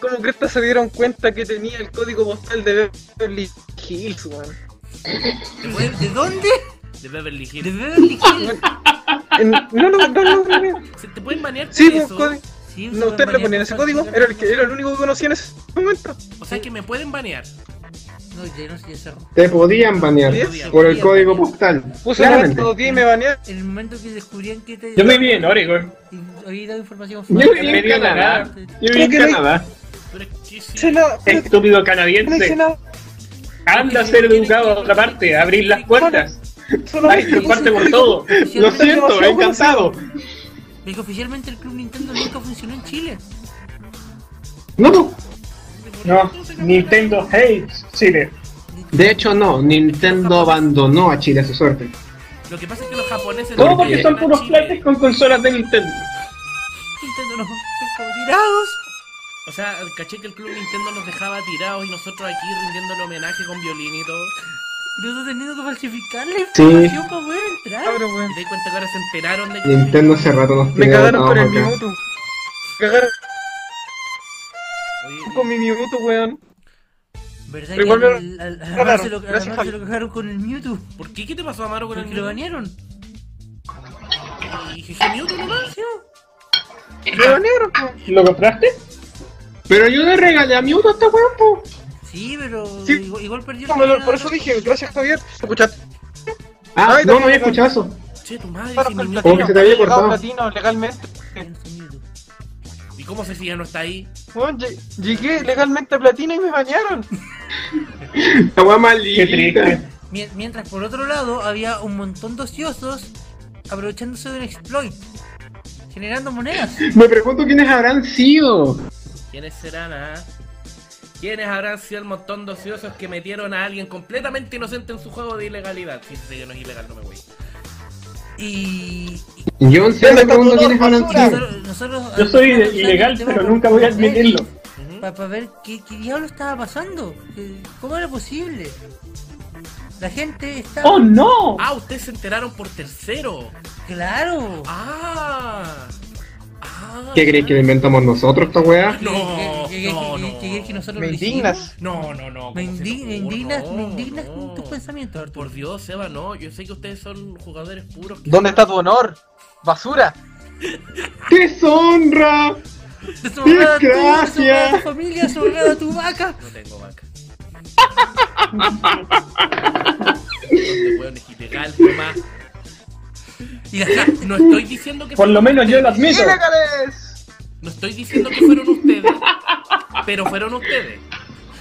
como, cresta se dieron cuenta que tenía el código postal de Beverly Hills, weón. ¿De, de dónde? De Beverly De Hills. Beverly Hills. No, no, no, no, no, no. ¿Se ¿Te pueden banear por Sí, pues, código. Sí, No, ustedes le ponían ese código, era el, que, era el único que conocía en ese momento. O sea que me pueden banear. No, sé. Te podían banear Sí, por el código postal. Puse Claramente. y me banearon. En el momento que descubrían que te. Yo viví en Oregon. había dado información Yo falsa. me en dio la Canadá. nada. Yo viví Creo en Canadá. Estúpido canadiense. Anda a ser educado a otra parte, a abrir las puertas. Solo Hay que parte por todo. Lo siento, encantado. Es que oficialmente el Club Nintendo nunca funcionó en Chile. No, No, Nintendo hates Chile. de hecho no. Nintendo abandonó a Chile a su suerte. Lo que pasa es que los japoneses... Todo no porque son puros plates con consolas de Nintendo. Nintendo nos dejó tirados. O sea, caché que el club Nintendo nos dejaba tirados y nosotros aquí rindiéndole homenaje con violín y todo. Nosotros teniendo que falsificar la Sí. información para poder entrar. Cabrón. Y te das cuenta que ahora se enteraron de que... Nintendo hace rato nos Me cagaron con el acá. minuto. Cagaron Oye, con mi minuto, weón. ¿Verdad Pero igual que me- al, al, al Amaro se lo, al gracias, Amaro se Javi. lo cagaron con el Mewtwo? ¿Por qué? ¿Qué te pasó, Amaro, con el Porque lo banearon. Y dije, Mewtwo nomás. Me banearon, weón. ¿Lo compraste? Pero yo le regalé a Mewtwo a esta weón, po. Sí, pero Sí. igual, igual perdió No, me lo- Por eso dije, gracias Javier. ¿Escuchaste? Ah, Ay, no, no también había con- escuchado eso. Che, tu madre, si mi Mewtwo- Como que se te había cortado. platino legalmente. ¿Y cómo si ya no está ahí? Lle- llegué legalmente a platino y me bañaron. La weá. Mien- Mientras por otro lado había un montón de ociosos aprovechándose de un exploit, generando monedas. Me pregunto quiénes habrán sido. ¿Quiénes serán, ah? ¿Quiénes habrán sido el montón de ociosos que metieron a alguien completamente inocente en su juego de ilegalidad? Si ese no es ilegal, no me voy. Y, Yo sé, me pregunto quiénes nosotros Yo soy nosotros ilegal, pero nunca voy a admitirlo. Para, ver qué, qué diablo estaba pasando. Eh, ¿Cómo era posible? La gente estaba... ¡Oh, no! Ah, ustedes se enteraron por tercero. ¡Claro! Ah. Ah. ¿Qué crees que lo inventamos nosotros esta weá? No, ¿Qué- qué- no, qué- no. que nosotros Me indignas. No, no, no. Me, indignas, No, me indignas no. con tus pensamientos, Arturo. Por Dios, Seba, no. Yo sé que ustedes son jugadores puros. que- ¿Dónde está tu honor? ¡Basura! ¡Deshonra! Desgracia. familia, deshonrada tu vaca. No tengo vaca. Donde weón es ilegal, mamá. Y la gente... No estoy diciendo que Por lo menos yo lo ustedes. admito. ¡Ilegales! No estoy diciendo que fueron ustedes, pero fueron ustedes.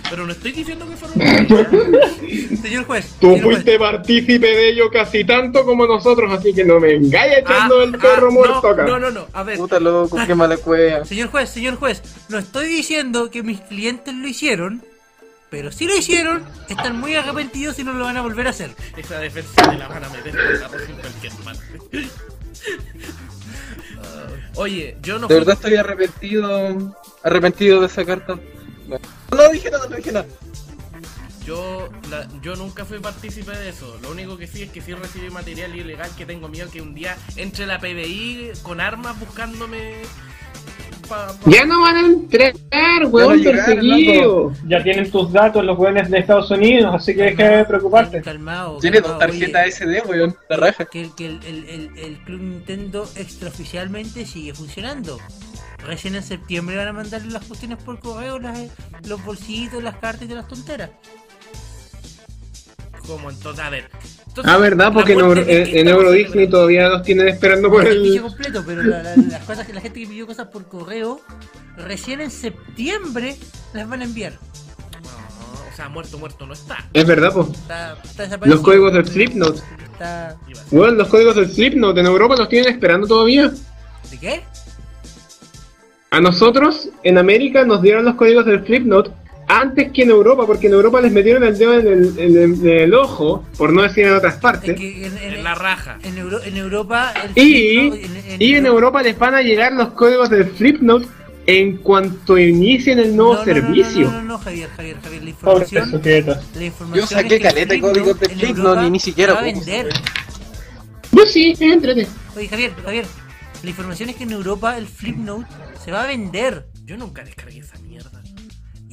Pero no estoy diciendo que fueron ustedes. Señor juez. Tú señor fuiste partícipe de ello casi tanto como nosotros, así que no me engañes echando el Ah, perro ah, muerto no, acá. No, no, no. A ver, Puta loco, qué mala cueva. Señor juez, señor juez. No estoy diciendo que mis clientes lo hicieron, pero si lo hicieron, están muy arrepentidos y no lo van a volver a hacer. esa defensa de la van a meter en cualquier parte. Ah, Oye, yo no De fui- verdad estoy arrepentido. Arrepentido de esa carta. No, no dije nada, no dije nada. Yo, la- yo nunca fui partícipe de eso. Lo único que sí es que sí recibí material ilegal que tengo miedo que un día entre la PDI con armas buscándome. Pa- pa- Ya no van a entrar, weón, perseguido. Ya tienen tus datos los jóvenes de Estados Unidos, así que deja de preocuparte. Calmado. Tiene dos tarjetas oye. SD, weón. La raja. que, que el, el- el- el Club Nintendo extraoficialmente sigue funcionando. Recién en septiembre van a mandarle las cuestiones por correo, las, los bolsitos, las cartas y todas las tonteras. Como entonces, a ver. Entonces, Ah, verdad, porque en, Euro- en estamos Euro Disney celebrando. todavía los tienen esperando por el completo, pero la, la- las cosas que la gente que pidió cosas por correo, recién en septiembre las van a enviar. O sea, muerto, muerto no está. Es verdad, po. Está, está desaparecido. Los códigos del Slipknot. Está... Iba a ser. Weón, los códigos del Slipknot en Europa los tienen esperando todavía. ¿De qué? A nosotros, en América, nos dieron los códigos del Slipknot antes que en Europa, porque en Europa les metieron el dedo en el, en el- en el ojo, por no decir en otras Es partes. que en, en- En la raja. en Euro- en Europa... el Y, y en Europa les van a llegar los códigos del Slipknot en cuanto inicien el nuevo No, no, no, servicio. No, no, no, no, Javier, Javier, Javier, la información... La información Yo saqué es que caleta de Flipnote códigos de Flipnote y ni siquiera va a vender. Pues sí, entrete. Oye, Javier, Javier, la información es que en Europa el Flipnote se va a vender Yo nunca descargué esa mierda.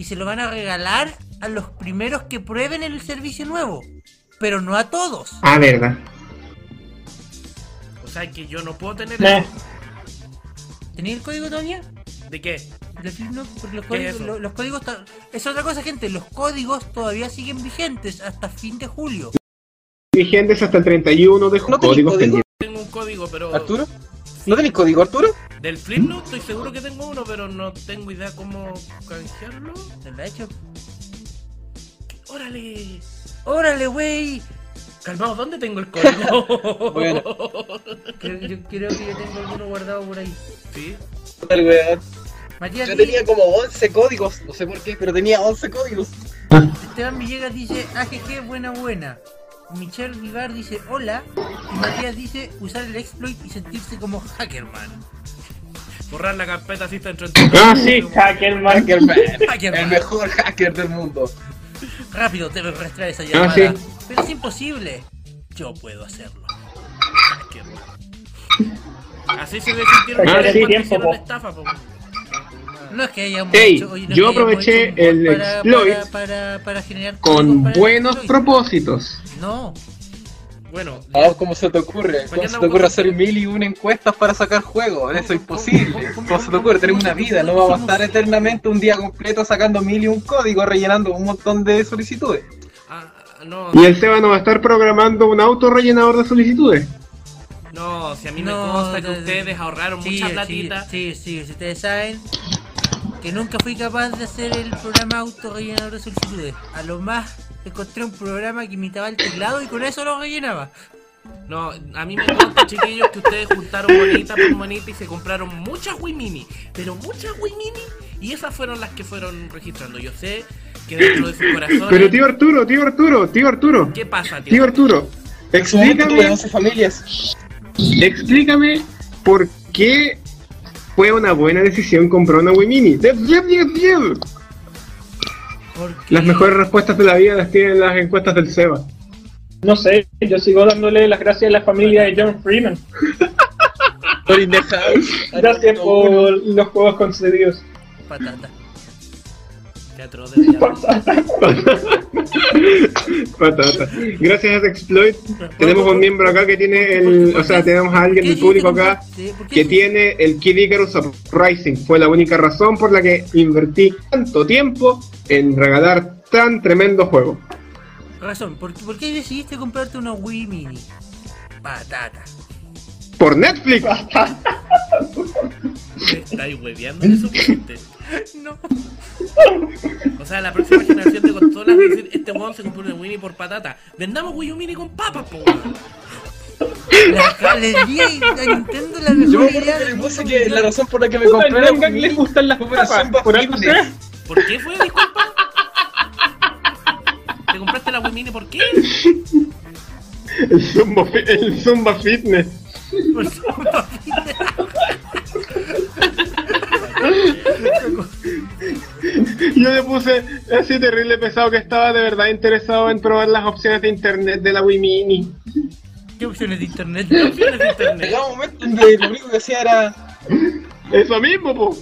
Y se lo van a regalar a los primeros que prueben el servicio nuevo, pero no a todos. Ah, verdad. O sea que yo no puedo tener eso. ¿Tenéis el código todavía? ¿De qué? Porque los ¿Qué códigos, es los códigos es otra cosa, gente. Los códigos todavía siguen vigentes hasta fin de julio. Vigentes hasta el 31 de ¿No julio. código? pendientes. Tengo un código, pero. ¿Arturo? ¿No tenéis código, Arturo? Del Flipnote estoy seguro que tengo uno, pero no tengo idea cómo canjearlo. ¿Te lo ha hecho? ¡Órale! ¡Órale, güey! Calmado, ¿dónde tengo el código? Bueno. Creo, yo creo que yo tengo alguno guardado por ahí. Sí. Weón. Matías Yo tenía como 11 códigos, no sé por qué, pero tenía 11 códigos. Esteban Villegas dice, AGG, buena, buena. Michelle Vivar dice, hola. Y Matías dice, usar el exploit y sentirse como hackerman. Borrar la carpeta así está entre Ah, sí. Hackerman. Hackerman, Hackerman. el mejor hacker del mundo. Rápido, debes rastrear esa llamada. sí. Pero es imposible. Yo puedo hacerlo. Así se ve sentir Ah, sí, hicieron tiempo, po. estafa, po. No es que hayamos Ey, hecho... oye, no yo que hayamos aproveché el para, exploit para, para, para generar Con buenos exploit. propósitos. No. Bueno, Ah, ¿cómo se te ocurre? ¿Cómo se te ocurre hacer mil y una encuestas para sacar juegos? Eso es ¿Cómo- imposible. cómo- cómo- ¿Cómo se te ocurre? Tenemos una vida, no vamos a estar eternamente un día completo sacando mil y un código, rellenando un montón de solicitudes. ah, no, Y el Seba no va a estar programando un auto rellenador de solicitudes. no, si a mí me No, consta que ustedes ahorraron Sí, mucha sí, platita. Sí, sí, si ustedes saben que nunca fui capaz de hacer el programa auto rellenador de solicitudes. A lo más encontré un programa que imitaba el teclado y con eso lo rellenaba. No, a mí me consta, chiquillos, que ustedes juntaron monita por monita y se compraron muchas Wii Mini. Pero muchas Wii Mini. Y esas fueron las que fueron registrando. Yo sé que dentro de sus corazones. Pero tío Arturo, tío Arturo, tío Arturo, ¿Qué pasa, tío? tío Arturo, su explícame, 11 familias. explícame por qué fue una buena decisión comprar una Wii Mini. Diez, Las mejores respuestas de la vida las tienen las encuestas del SEBA. No sé, yo sigo dándole las gracias a la familia de John Freeman. Por. Gracias por los juegos concedidos. patata. Qué atroz de diablo. Patata. Gracias a Exploit tenemos un miembro acá que tiene el, o sea, tenemos a alguien ¿Qué del público acá que tiene el Kid Icarus Uprising. Fue la única razón por la que invertí tanto tiempo en regalar tan tremendo juego. Razón, ¿por, qué- por qué decidiste comprarte una Wii Mini? Patata. Por Netflix. Estáis hueveando en eso. No. O sea, la próxima generación de consolas va a decir: Este weón se compró una Wii Mini por patata. Vendamos Wii U Mini con papas, po. La, le di a Nintendo la Yo me mejor acuerdo idea que del puse mundo que la razón por la que me compré la Wii le gustan las papas, por algo será. ¿Por qué fue? Disculpa. ¿Te compraste la Wii Mini por qué? El Zumba, fi- el Zumba Fitness. Por favor. Yo le puse así terrible pesado que estaba de verdad interesado en probar las opciones de internet de la Wii Mini. ¿Qué opciones de internet? ¿Qué opciones de internet? Llegaba un momento en que lo único que hacía era. Eso mismo, po.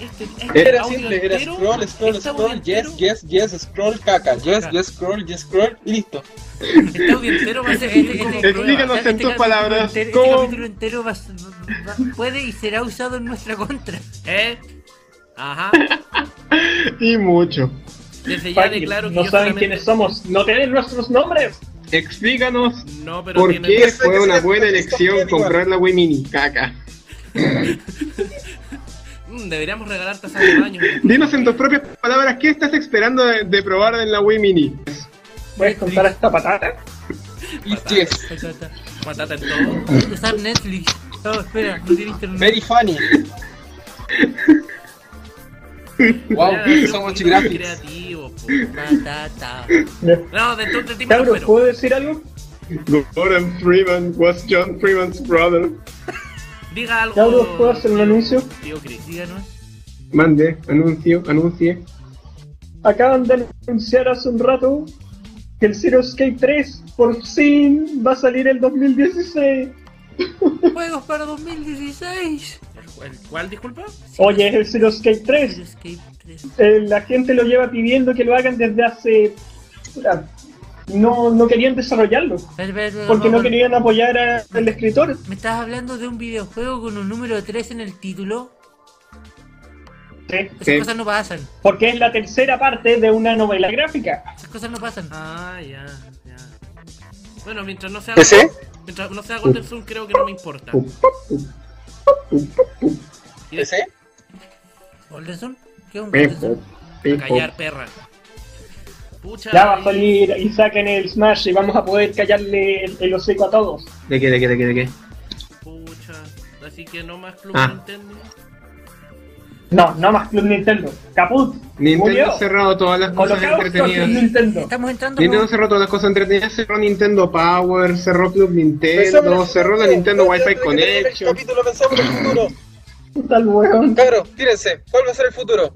Este, este Era simple, era scroll, scroll, este scroll, yes, yes, yes, scroll, caca, yes, Caca. yes, scroll, yes, scroll, y listo. Este audio entero va a ser. Este- este- Explícanos este en tus palabras entero- cómo- Este capítulo entero va, va- puede y será usado en nuestra contra. ¿Eh? Ajá. Y mucho. Desde ya declaro que no yo saben solamente- quiénes somos. No tienen nuestros nombres. Explícanos No, pero por qué fue una buena elección comprar la Wii Mini. Caca. Mm, deberíamos regalar tazas de baño. Dinos en tus propias palabras qué estás esperando de, de probar en la Wii Mini. ¿Puedes contar esta patata? Y yes, Patata. Patata en todo. Usar Netflix. No, espera, no tiene internet. very funny. Wow, somos muy graphics. creativos. No, de tiempo Cabros, pero. ¿puedo decir algo? Gordon Freeman was John Freeman's brother. Diga algo. Cabros, ¿puedo hacer un anuncio? Tío Chris. Díganos. Mande, anuncio, anuncie. Acaban de anunciar hace un rato que el Zero Escape 3 por fin va a salir el 2016. Juegos para 2016. ¿El cuál, disculpa? Oye, es el Zero Escape 3. Zero Escape 3. Eh, la gente lo lleva pidiendo que lo hagan desde hace... No, no querían desarrollarlo, porque no querían apoyar a- al escritor. ¿Me estás hablando de un videojuego con un número 3 en el título? Sí, Esas Sí. cosas no pasan. porque es la tercera parte de una novela gráfica. Esas cosas no pasan. Ah, ya, ya. Bueno, mientras no sea. ¿Ese? Mientras no sea Golden Sun, creo que no me importa. ¿Ese? ¿Goldenson? ¿Qué es un a callar, perra. Pucha. Ya va a salir Isaac en el Smash y vamos a poder callarle el, el hocico a todos. ¿De qué, de qué, de qué, de qué? Pucha. Así que no más Club Ah. Nintendo. No, no más Club Nintendo. Caput. Nintendo ha cerrado todas las cosas entretenidas. Nintendo. Estamos entrando Nintendo por... cerró todas las cosas entretenidas, cerró Nintendo Power, cerró Club Nintendo, cerró la Nintendo Wi-Fi Connection. capítulo, pensamos en el futuro. Tal weón. Cabros, tírense, ¿cuál va a ser el futuro?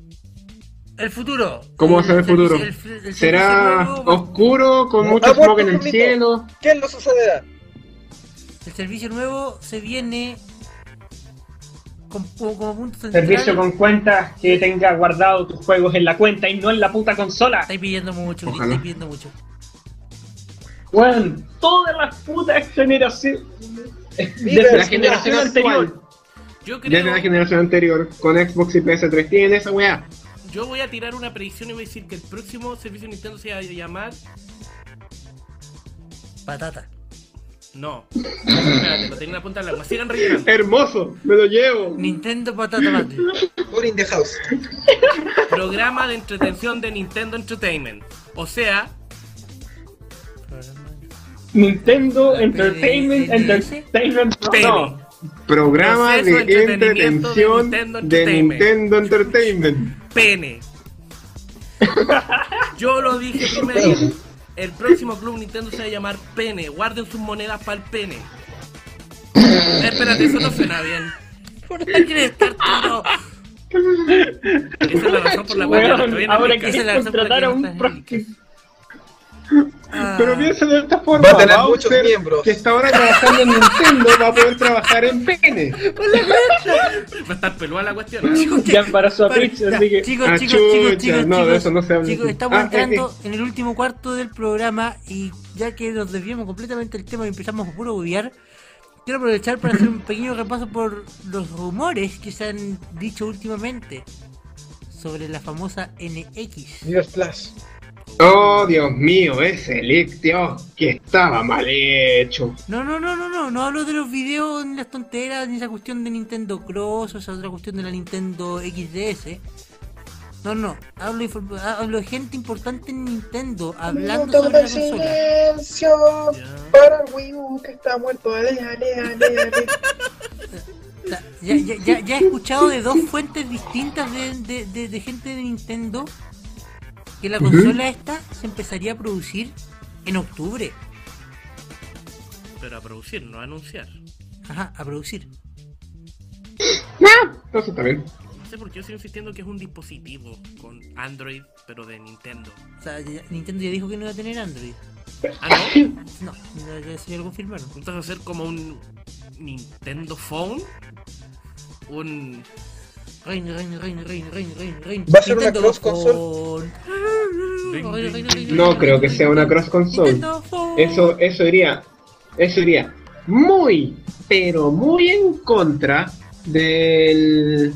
El futuro. ¿Cómo va a ser el futuro? servicio- el- el Será oscuro, con mucho smog en el cielo. ¿Qué lo sucederá? El servicio nuevo se viene con, como, como punto central. Servicio con cuentas que tenga guardado tus juegos en la cuenta y no en la puta consola. Estáis pidiendo mucho, Ojalá. estáis pidiendo mucho. Weón, todas las putas generaciones. Desde la generación. Yo Desde la generación anterior, con Xbox y PS3 tienen esa weá. Yo voy a tirar una predicción y voy a decir que el próximo servicio de Nintendo se va a llamar. Patata. No. Espérate, lo tenía en la punta de la lengua. Sigan rellenando. Hermoso, me lo llevo. Nintendo Patata Battle. All in the house. Programa de entretención de Nintendo Entertainment. O sea, Nintendo ¿De- Entertainment Entertainment. No, programa de de entretenimiento de entretención de. Nintendo Entertainment. pene. Yo lo dije primero. El próximo club Nintendo se va a llamar Pene. Guarden sus monedas para el pene. Eh, espérate, eso no suena bien. ¿Por qué quieres estar todo? Esa es la razón por la cual yo no ahora el Esa es quieres la razón por la contratar que a un Ah, Pero piensa de esta forma, Va a tener Bowser, muchos miembros. que está ahora trabajando en Nintendo, va a poder trabajar en pene. Va a estar peluda la cuestión. ¿eh? Ya embarazó a Peach, así que. Chicos, Ah, chicos, chicos, chucha, chicos, no, de chicos, eso no se habla chicos, aquí. estamos Ah, entrando en el último cuarto del programa y ya que nos desviamos completamente del tema y empezamos a puro huevear, quiero aprovechar para hacer un pequeño repaso por los rumores que se han dicho últimamente sobre la famosa NX. Mira Flash. Oh, Dios mío, ese leak, Dios, que estaba mal hecho. No, no, no, no, no, no hablo de los videos ni las tonteras ni esa cuestión de Nintendo Cross o esa otra cuestión de la Nintendo XDS. No, no, hablo, hablo de gente importante en Nintendo hablando sobre la consola. silencio para el Wii U que está muerto. Ale, ale, Ya, ya, ya, ya he escuchado de dos fuentes distintas de, de, de- de gente de Nintendo que la consola esta se empezaría a producir en octubre. Pero a producir, no a anunciar. Ajá, a producir. Entonces está bien. No sé por qué yo sigo insistiendo que es un dispositivo con Android, pero de Nintendo. O sea, ya- Nintendo ya dijo que no iba a tener Android. Ah, no. No, ya, ya, eso ya lo confirmaron. Entonces ser como un Nintendo Phone. Un. Rein, rein, rein, rein, rein, rein, rein. Va a ser una Nintendo cross console. No creo que sea una cross console. Eso, eso iría, eso iría muy, pero muy en contra del,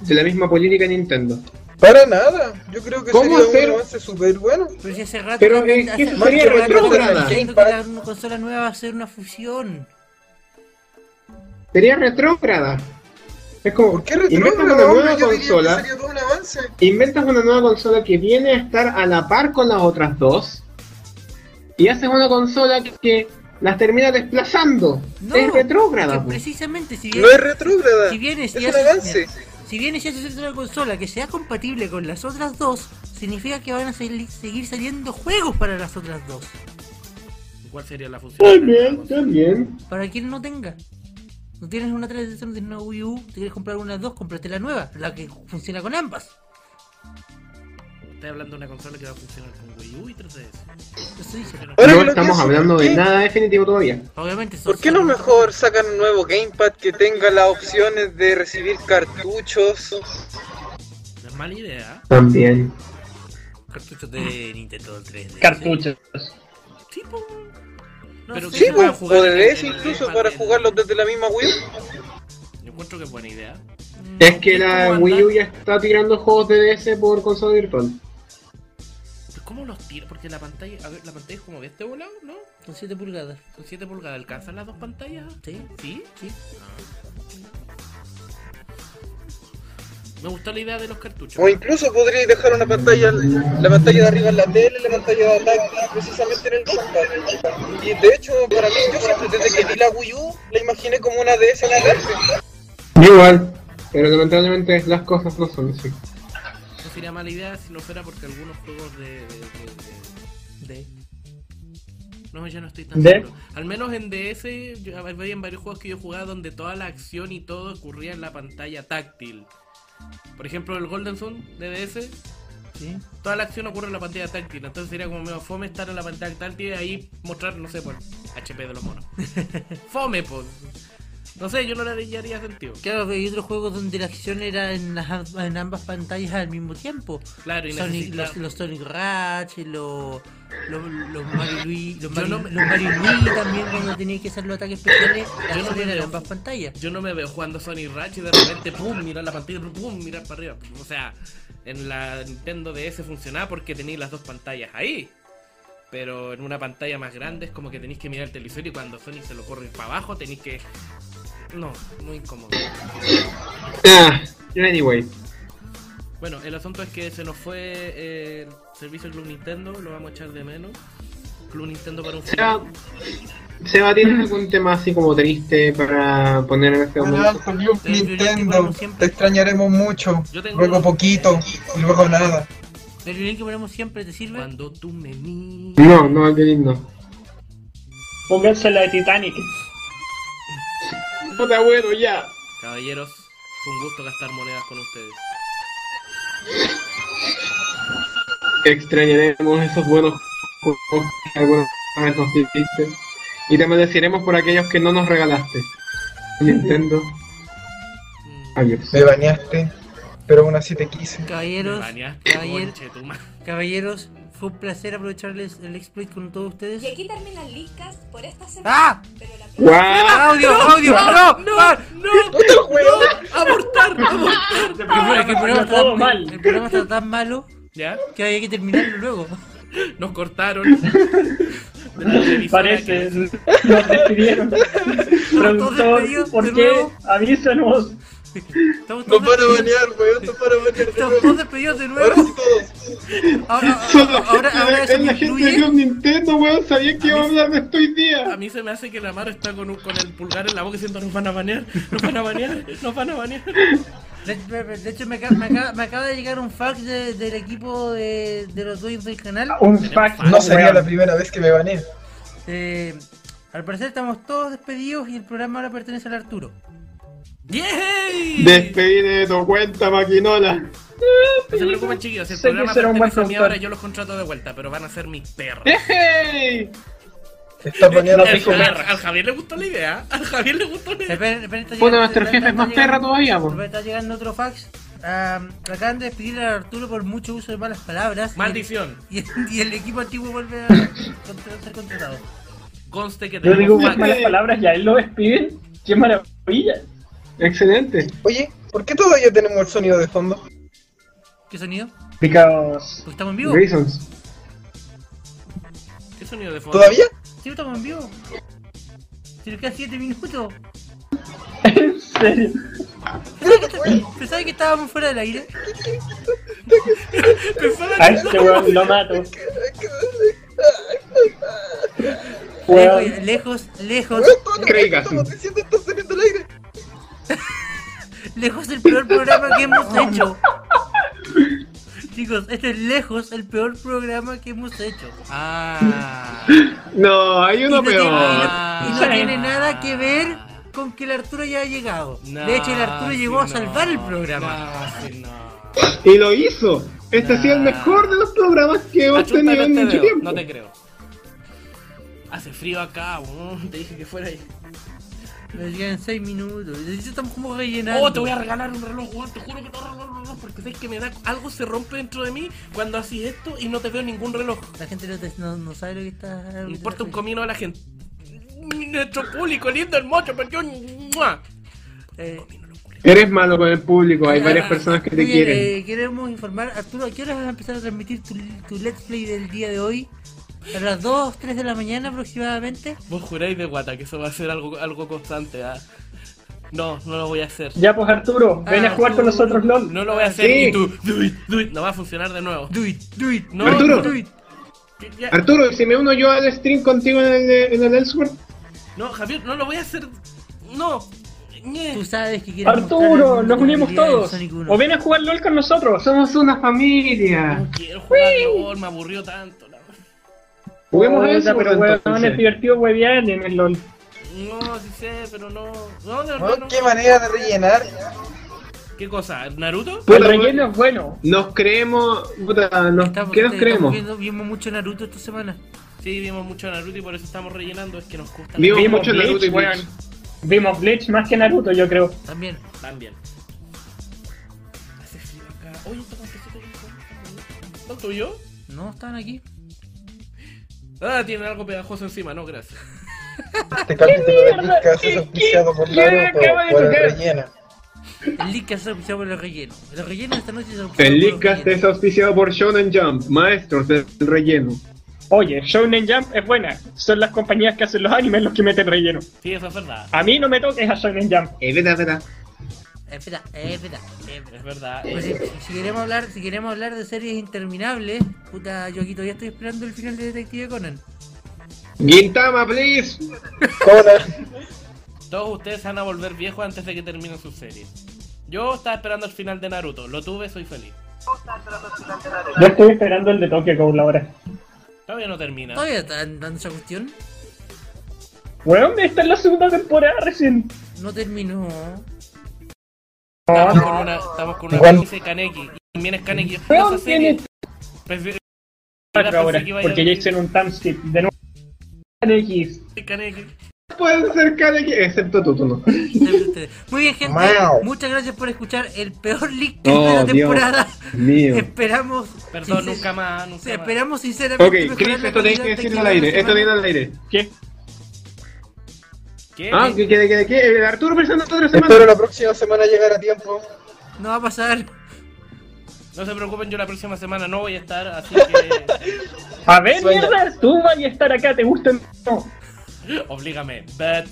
de la misma política de Nintendo. Para nada. Yo creo que ¿Cómo sería hacer? un avance súper bueno. Pero si hace rato Pero que- es que hace- eso sería retrógrada. que la consola nueva va a ser una fusión. Sería retrógrada. Es como, ¿Por qué inventas una nueva consola, un inventas una nueva consola que viene a estar a la par con las otras dos, y haces una consola que las termina desplazando. No, es retrógrada. po. precisamente si No vienes, es retrógrada. si vienes es y un haces- avance. si vienes y haces una consola que sea compatible con las otras dos, significa que van a sali- seguir saliendo juegos para las otras dos. ¿Cuál sería la función? También, también. Para quien no tenga. No tienes una 3DS, no tienes una Wii U, te quieres comprar una de dos, cómprate la nueva, la que funciona con ambas. Estoy hablando de una consola que va a funcionar con Wii U y 3DS. Eso dice. No estamos hablando ¿por de nada definitivo todavía. Obviamente. ¿Por qué no mejor sacan un nuevo gamepad que tenga las opciones de recibir cartuchos? No es mala idea. También. Cartuchos de Nintendo 3DS. Cartuchos. Sí, po. No Pero Sí, pues, jugar o de en- DS en el incluso para jugarlos desde la misma Wii. Yo encuentro que es buena idea. Es que ¿Y la Wii U ya está tirando juegos de DS por consola virtual. Pero ¿Cómo los tira? Porque la pantalla. A ver, la pantalla es como de este volado, ¿no? Con 7 pulgadas. Con 7 pulgadas. ¿Alcanzan las dos pantallas? Sí, ¿Sí? sí. Me gustó la idea de los cartuchos. O incluso podría dejar una pantalla, la pantalla de arriba en la tele, la pantalla de táctil precisamente en el. Y de hecho, para mí, yo siempre desde que vi la Wii U, la imaginé como una DS gigante. Igual. Pero lamentablemente las cosas no son así. No sería mala idea si no fuera porque algunos juegos de. de- de- De. No, ya no estoy tan ¿De? seguro. Al menos en DS, yo, había varios juegos que yo jugaba donde toda la acción y todo ocurría en la pantalla táctil. Por ejemplo, el Golden Sun de DS, Sí. toda la acción ocurre en la pantalla táctil. Entonces sería como medio fome estar en la pantalla táctil y ahí mostrar, no sé, por HP de los monos. fome, pues. No sé, yo no le haría sentido. Claro, hay otros juegos donde la acción era en, las, en ambas pantallas al mismo tiempo. Claro, y Sonic, los, los Sonic Ratchet, los, los, los Mario Luigi, los Mario, no los Mario también cuando tenía que hacer los ataques especiales, la Yo no me era en veo- ambas pantallas. Yo no me veo jugando Sonic Ratchet y de repente, pum, mirar la pantalla, pum, mirar para arriba. O sea, en la Nintendo DS funcionaba porque tenéis las dos pantallas ahí. Pero en una pantalla más grande es como que tenéis que mirar el televisor y cuando Sonic se lo corre para abajo tenéis que... No, muy incómodo. Ah, anyway. Bueno, el asunto es que se nos fue eh, el servicio Club Nintendo, lo vamos a echar de menos. Club Nintendo para un Seba. Seba, ¿tienes algún tema así como triste para poner en este En momento? Club Nintendo, te extrañaremos mucho. Yo tengo Luego poquito y luego nada. ¿El violín que ponemos siempre te sirve? Cuando tú me miras. No, no, el violín no. Pónganse la de Titanic. Puta, bueno, ya. Caballeros, fue un gusto gastar monedas con ustedes. Extrañaremos esos buenos juegos que alguna vez nos diste. Y te maldeciremos por aquellos que no nos regalaste. Nintendo, Mm, adiós. Me bañaste, pero aún así te quise. me Caballeros, bañaste, caballer- conche tu ma- caballeros, fue un placer aprovecharles el exploit con todos ustedes. Y aquí termina el Leadcast por esta semana. ¡Ah! Pero la próxima ¡Guau! ¡Audio! ¡Audio! ¡No! ¡No! ¡No! ¡Abortar! ¡Abortar! El, programa- está Todo tan- mal. el programa está tan malo ¿Ya? que había que terminarlo luego. Nos cortaron. Parece. Nos despidieron. Productor, ¿por qué? Avísanos. Estamos Nos todos, van a despedidos, bañar, weón, nos van a de estamos todos nuevo. despedidos de Ahora nuevo. sí todos. Ahora, ahora, ahora es la gente de. Club Nintendo, weón. Sabía que iba a hablar de esto hoy A día. mí se me hace que la Maro está con, un- con el pulgar en la boca diciendo nos van a banear, nos van a banear, nos van a banear. De, de- de hecho, me acaba, me, acaba, me acaba de llegar un fax de- del equipo de, de los dueños del canal. Un fact. No sería la primera vez que me baneé. Eh, al parecer estamos todos despedidos y el programa ahora pertenece al Arturo. ¡Yay! Despedide de tu cuenta, maquinola. No se preocupen chiquillos, el Sé programa será un buen pertenece a mí ahora, yo los contrato de vuelta, pero van a ser mis perros. Te estás bañando Al, rico. al- al Javier le gustó la idea, al Javier le gustó la idea. Está llegando- nuestro está- jefe es está más perra todavía, po. Está llegando otro fax. Ah, acaban de despedir a Arturo por mucho uso de malas palabras. Maldición. Y, y el equipo antiguo vuelve a contra- ser contratado. Conste que Yo digo tenemos unas fax. malas palabras y a él lo despiden. ¡Qué maravilla! Excelente. Oye, ¿por qué todavía tenemos el sonido de fondo? ¿Qué sonido? Because. Pues estamos en vivo. Reasons. ¿Qué sonido de fondo? ¿Todavía? Sí, estamos en vivo. Si nos quedan 7 minutos. En serio. ¿Pensabas que estábamos fuera del aire? Pensaba A que- este weón lo mato. Lejos, lejos, lejos, que Craig estamos diciendo está saliendo al aire. Lejos el peor programa que hemos hecho. Chicos, este es lejos el peor programa que hemos hecho. Ah. No, hay uno y no tiene- peor. y no tiene nada que ver con que el Arturo ya ha llegado. de hecho, el Arturo llegó a salvar no, el programa. no, sí, no. Y lo hizo. Este ha sido el mejor de los programas que hemos Achúntale tenido en este mucho dedo, tiempo. No te creo. Hace frío acá, weón. Te dije que fuera ahí. Nos llegan 6 minutos. Estamos como rellenando. Oh, te voy a regalar un reloj, weón. Te juro que te voy a regalar un reloj. Porque sabes que me da. Algo se rompe dentro de mí cuando haces esto y no te veo ningún reloj. La gente no, te- no- no sabe lo que está. lo que Me importa un comino a la gente. Nuestro público lindo, hermoso, porque ¡mua! Eh, Eres malo con el público, hay varias personas que te oye, quieren. eh, queremos informar, Arturo, ¿a qué hora vas a empezar a transmitir tu, tu Let's Play del día de hoy? A las 2, 3 de la mañana aproximadamente. Vos juráis de guata que eso va a ser algo, algo constante, ¿ah? No, no lo voy a hacer. Ya pues Arturo, ven Ah, a jugar con nosotros LOL. No lo voy a hacer Sí. y tú, do it, do it. No va a funcionar de nuevo. Do it, do it, No, Arturo. do it. Ya- Arturo, ¿y si me uno yo al stream contigo en el, en el Elseworld? No, Javier, no lo voy a hacer. No. Tú sabes que quieres Arturo, nos unimos todos. Sonic 1. O ven a jugar LOL con nosotros. Somos una familia. No quiero jugar LOL, me aburrió tanto. Juguemos a Elseworld pero weón, es divertido huevear en el LOL. No, sí sé, pero no. No, no. qué manera de rellenar. ¿Qué cosa? ¿Naruto? Puta, El relleno es bueno. Nos creemos. Puta, nos- Estamos- ¿Qué nos creemos? vimos mucho Naruto esta semana. Sí, vimos mucho Naruto y por eso estamos rellenando. Es que nos gusta. Vimos Vimos mucho Naruto y Bleach, weón. Vimos Bleach más que Naruto, yo creo. También. También. Hace frío acá. Oye, ¿esto cuánto se ¿Tanto yo? No, estaban aquí. Ah, tienen algo pegajoso encima, no, gracias. Este capítulo de ¿Qué- es auspiciado por acaba de por el relleno. El que se auspiciado por el relleno. El relleno esta noche se auspiciado El rellenos. es auspiciado por Shonen Jump, maestros del relleno. Oye, Shonen Jump es buena. Son las compañías que hacen los animes los que meten relleno. Sí, eso es verdad. A mí no me toques a Shonen Jump. Es verdad, verdad. Es verdad, es verdad, es verdad. Es verdad. Pues si, si queremos hablar, si queremos hablar de series interminables, puta, yo aquí todavía estoy esperando el final de Detective Conan. Gintama, please. Conan. todos ustedes van a volver viejos antes de que terminen sus series. Yo estaba esperando el final de Naruto. Lo tuve, soy feliz. Yo estoy esperando el de Tokyo Ghoul ahora. Todavía no termina. ¿Todavía están dando esa cuestión? Weón, esta es la segunda temporada recién. No terminó. Estamos con una, estamos con una Igual- dice Kaneki. Y también es Kaneki. Esa serie. ahora, porque ya hicieron un timeskip de nuevo. X. Kaneki. Pueden ser quien, excepto tú, tú no. Muy bien, gente. Muchas gracias por escuchar el peor leak Oh, de la Dios temporada. Mío. Esperamos. Perdón, nunca más, nunca más. esperamos sinceramente. Ok, Chris, la esto tienes que decirlo de al aire. Esto semana. al aire. ¿Qué? ¿Qué? Ah, que quede, que que eh, Arturo presenta otra semana. Espero la próxima semana llegar a tiempo. No va a pasar. No se preocupen, yo la próxima semana no voy a estar, así que. A ver, Sueña. mierda, tú vas a estar acá, ¿te gusta? o No. Oblígame. But.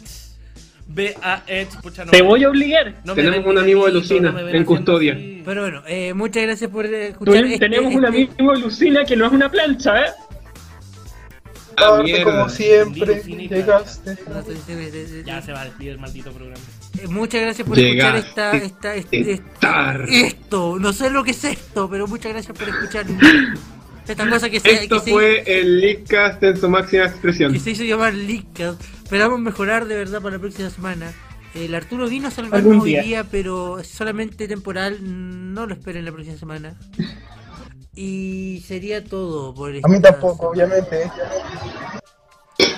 B A H, pucha, no. Te voy a obligar. no me Tenemos ven un amigo de Lucina, no en custodia. así. Pero bueno, eh, muchas gracias por escuchar. este- tenemos un este- amigo Lucina que no es una plancha, ¿eh? Tarde mierda. como siempre, Infinita. llegaste. Ya se va a despedir el maldito programa. Eh, Muchas gracias por Llegaste escuchar esta, esta, este- este- Estar. esto. No sé lo que es esto, pero muchas gracias por escuchar esta cosa que se, Esto que se- fue el Leakcast en su máxima expresión. que se hizo llamar Leakcast. Esperamos mejorar de verdad para la próxima semana. El Arturo vino a salvarnos Algún hoy día. pero solamente temporal. No lo esperen la próxima semana. Y sería todo por A mí tampoco, obviamente.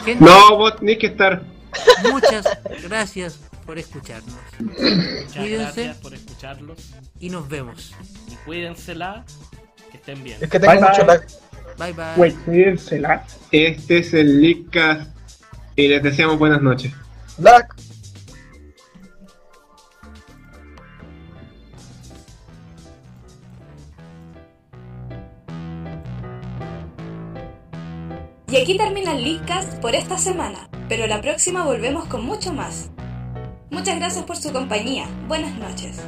Gente, No, vos tenés que estar. muchas gracias por escucharnos. Muchas Cuídense. gracias por escucharlos. Y nos vemos. Y cuídensela. Que estén bien. Es que tengo Bye, mucho bye. Bye bye. Wait, cuídensela. Este es el Leakcast y les deseamos buenas noches. Y aquí termina el Leadcast por esta semana, pero la próxima volvemos con mucho más. Muchas gracias por su compañía. Buenas noches.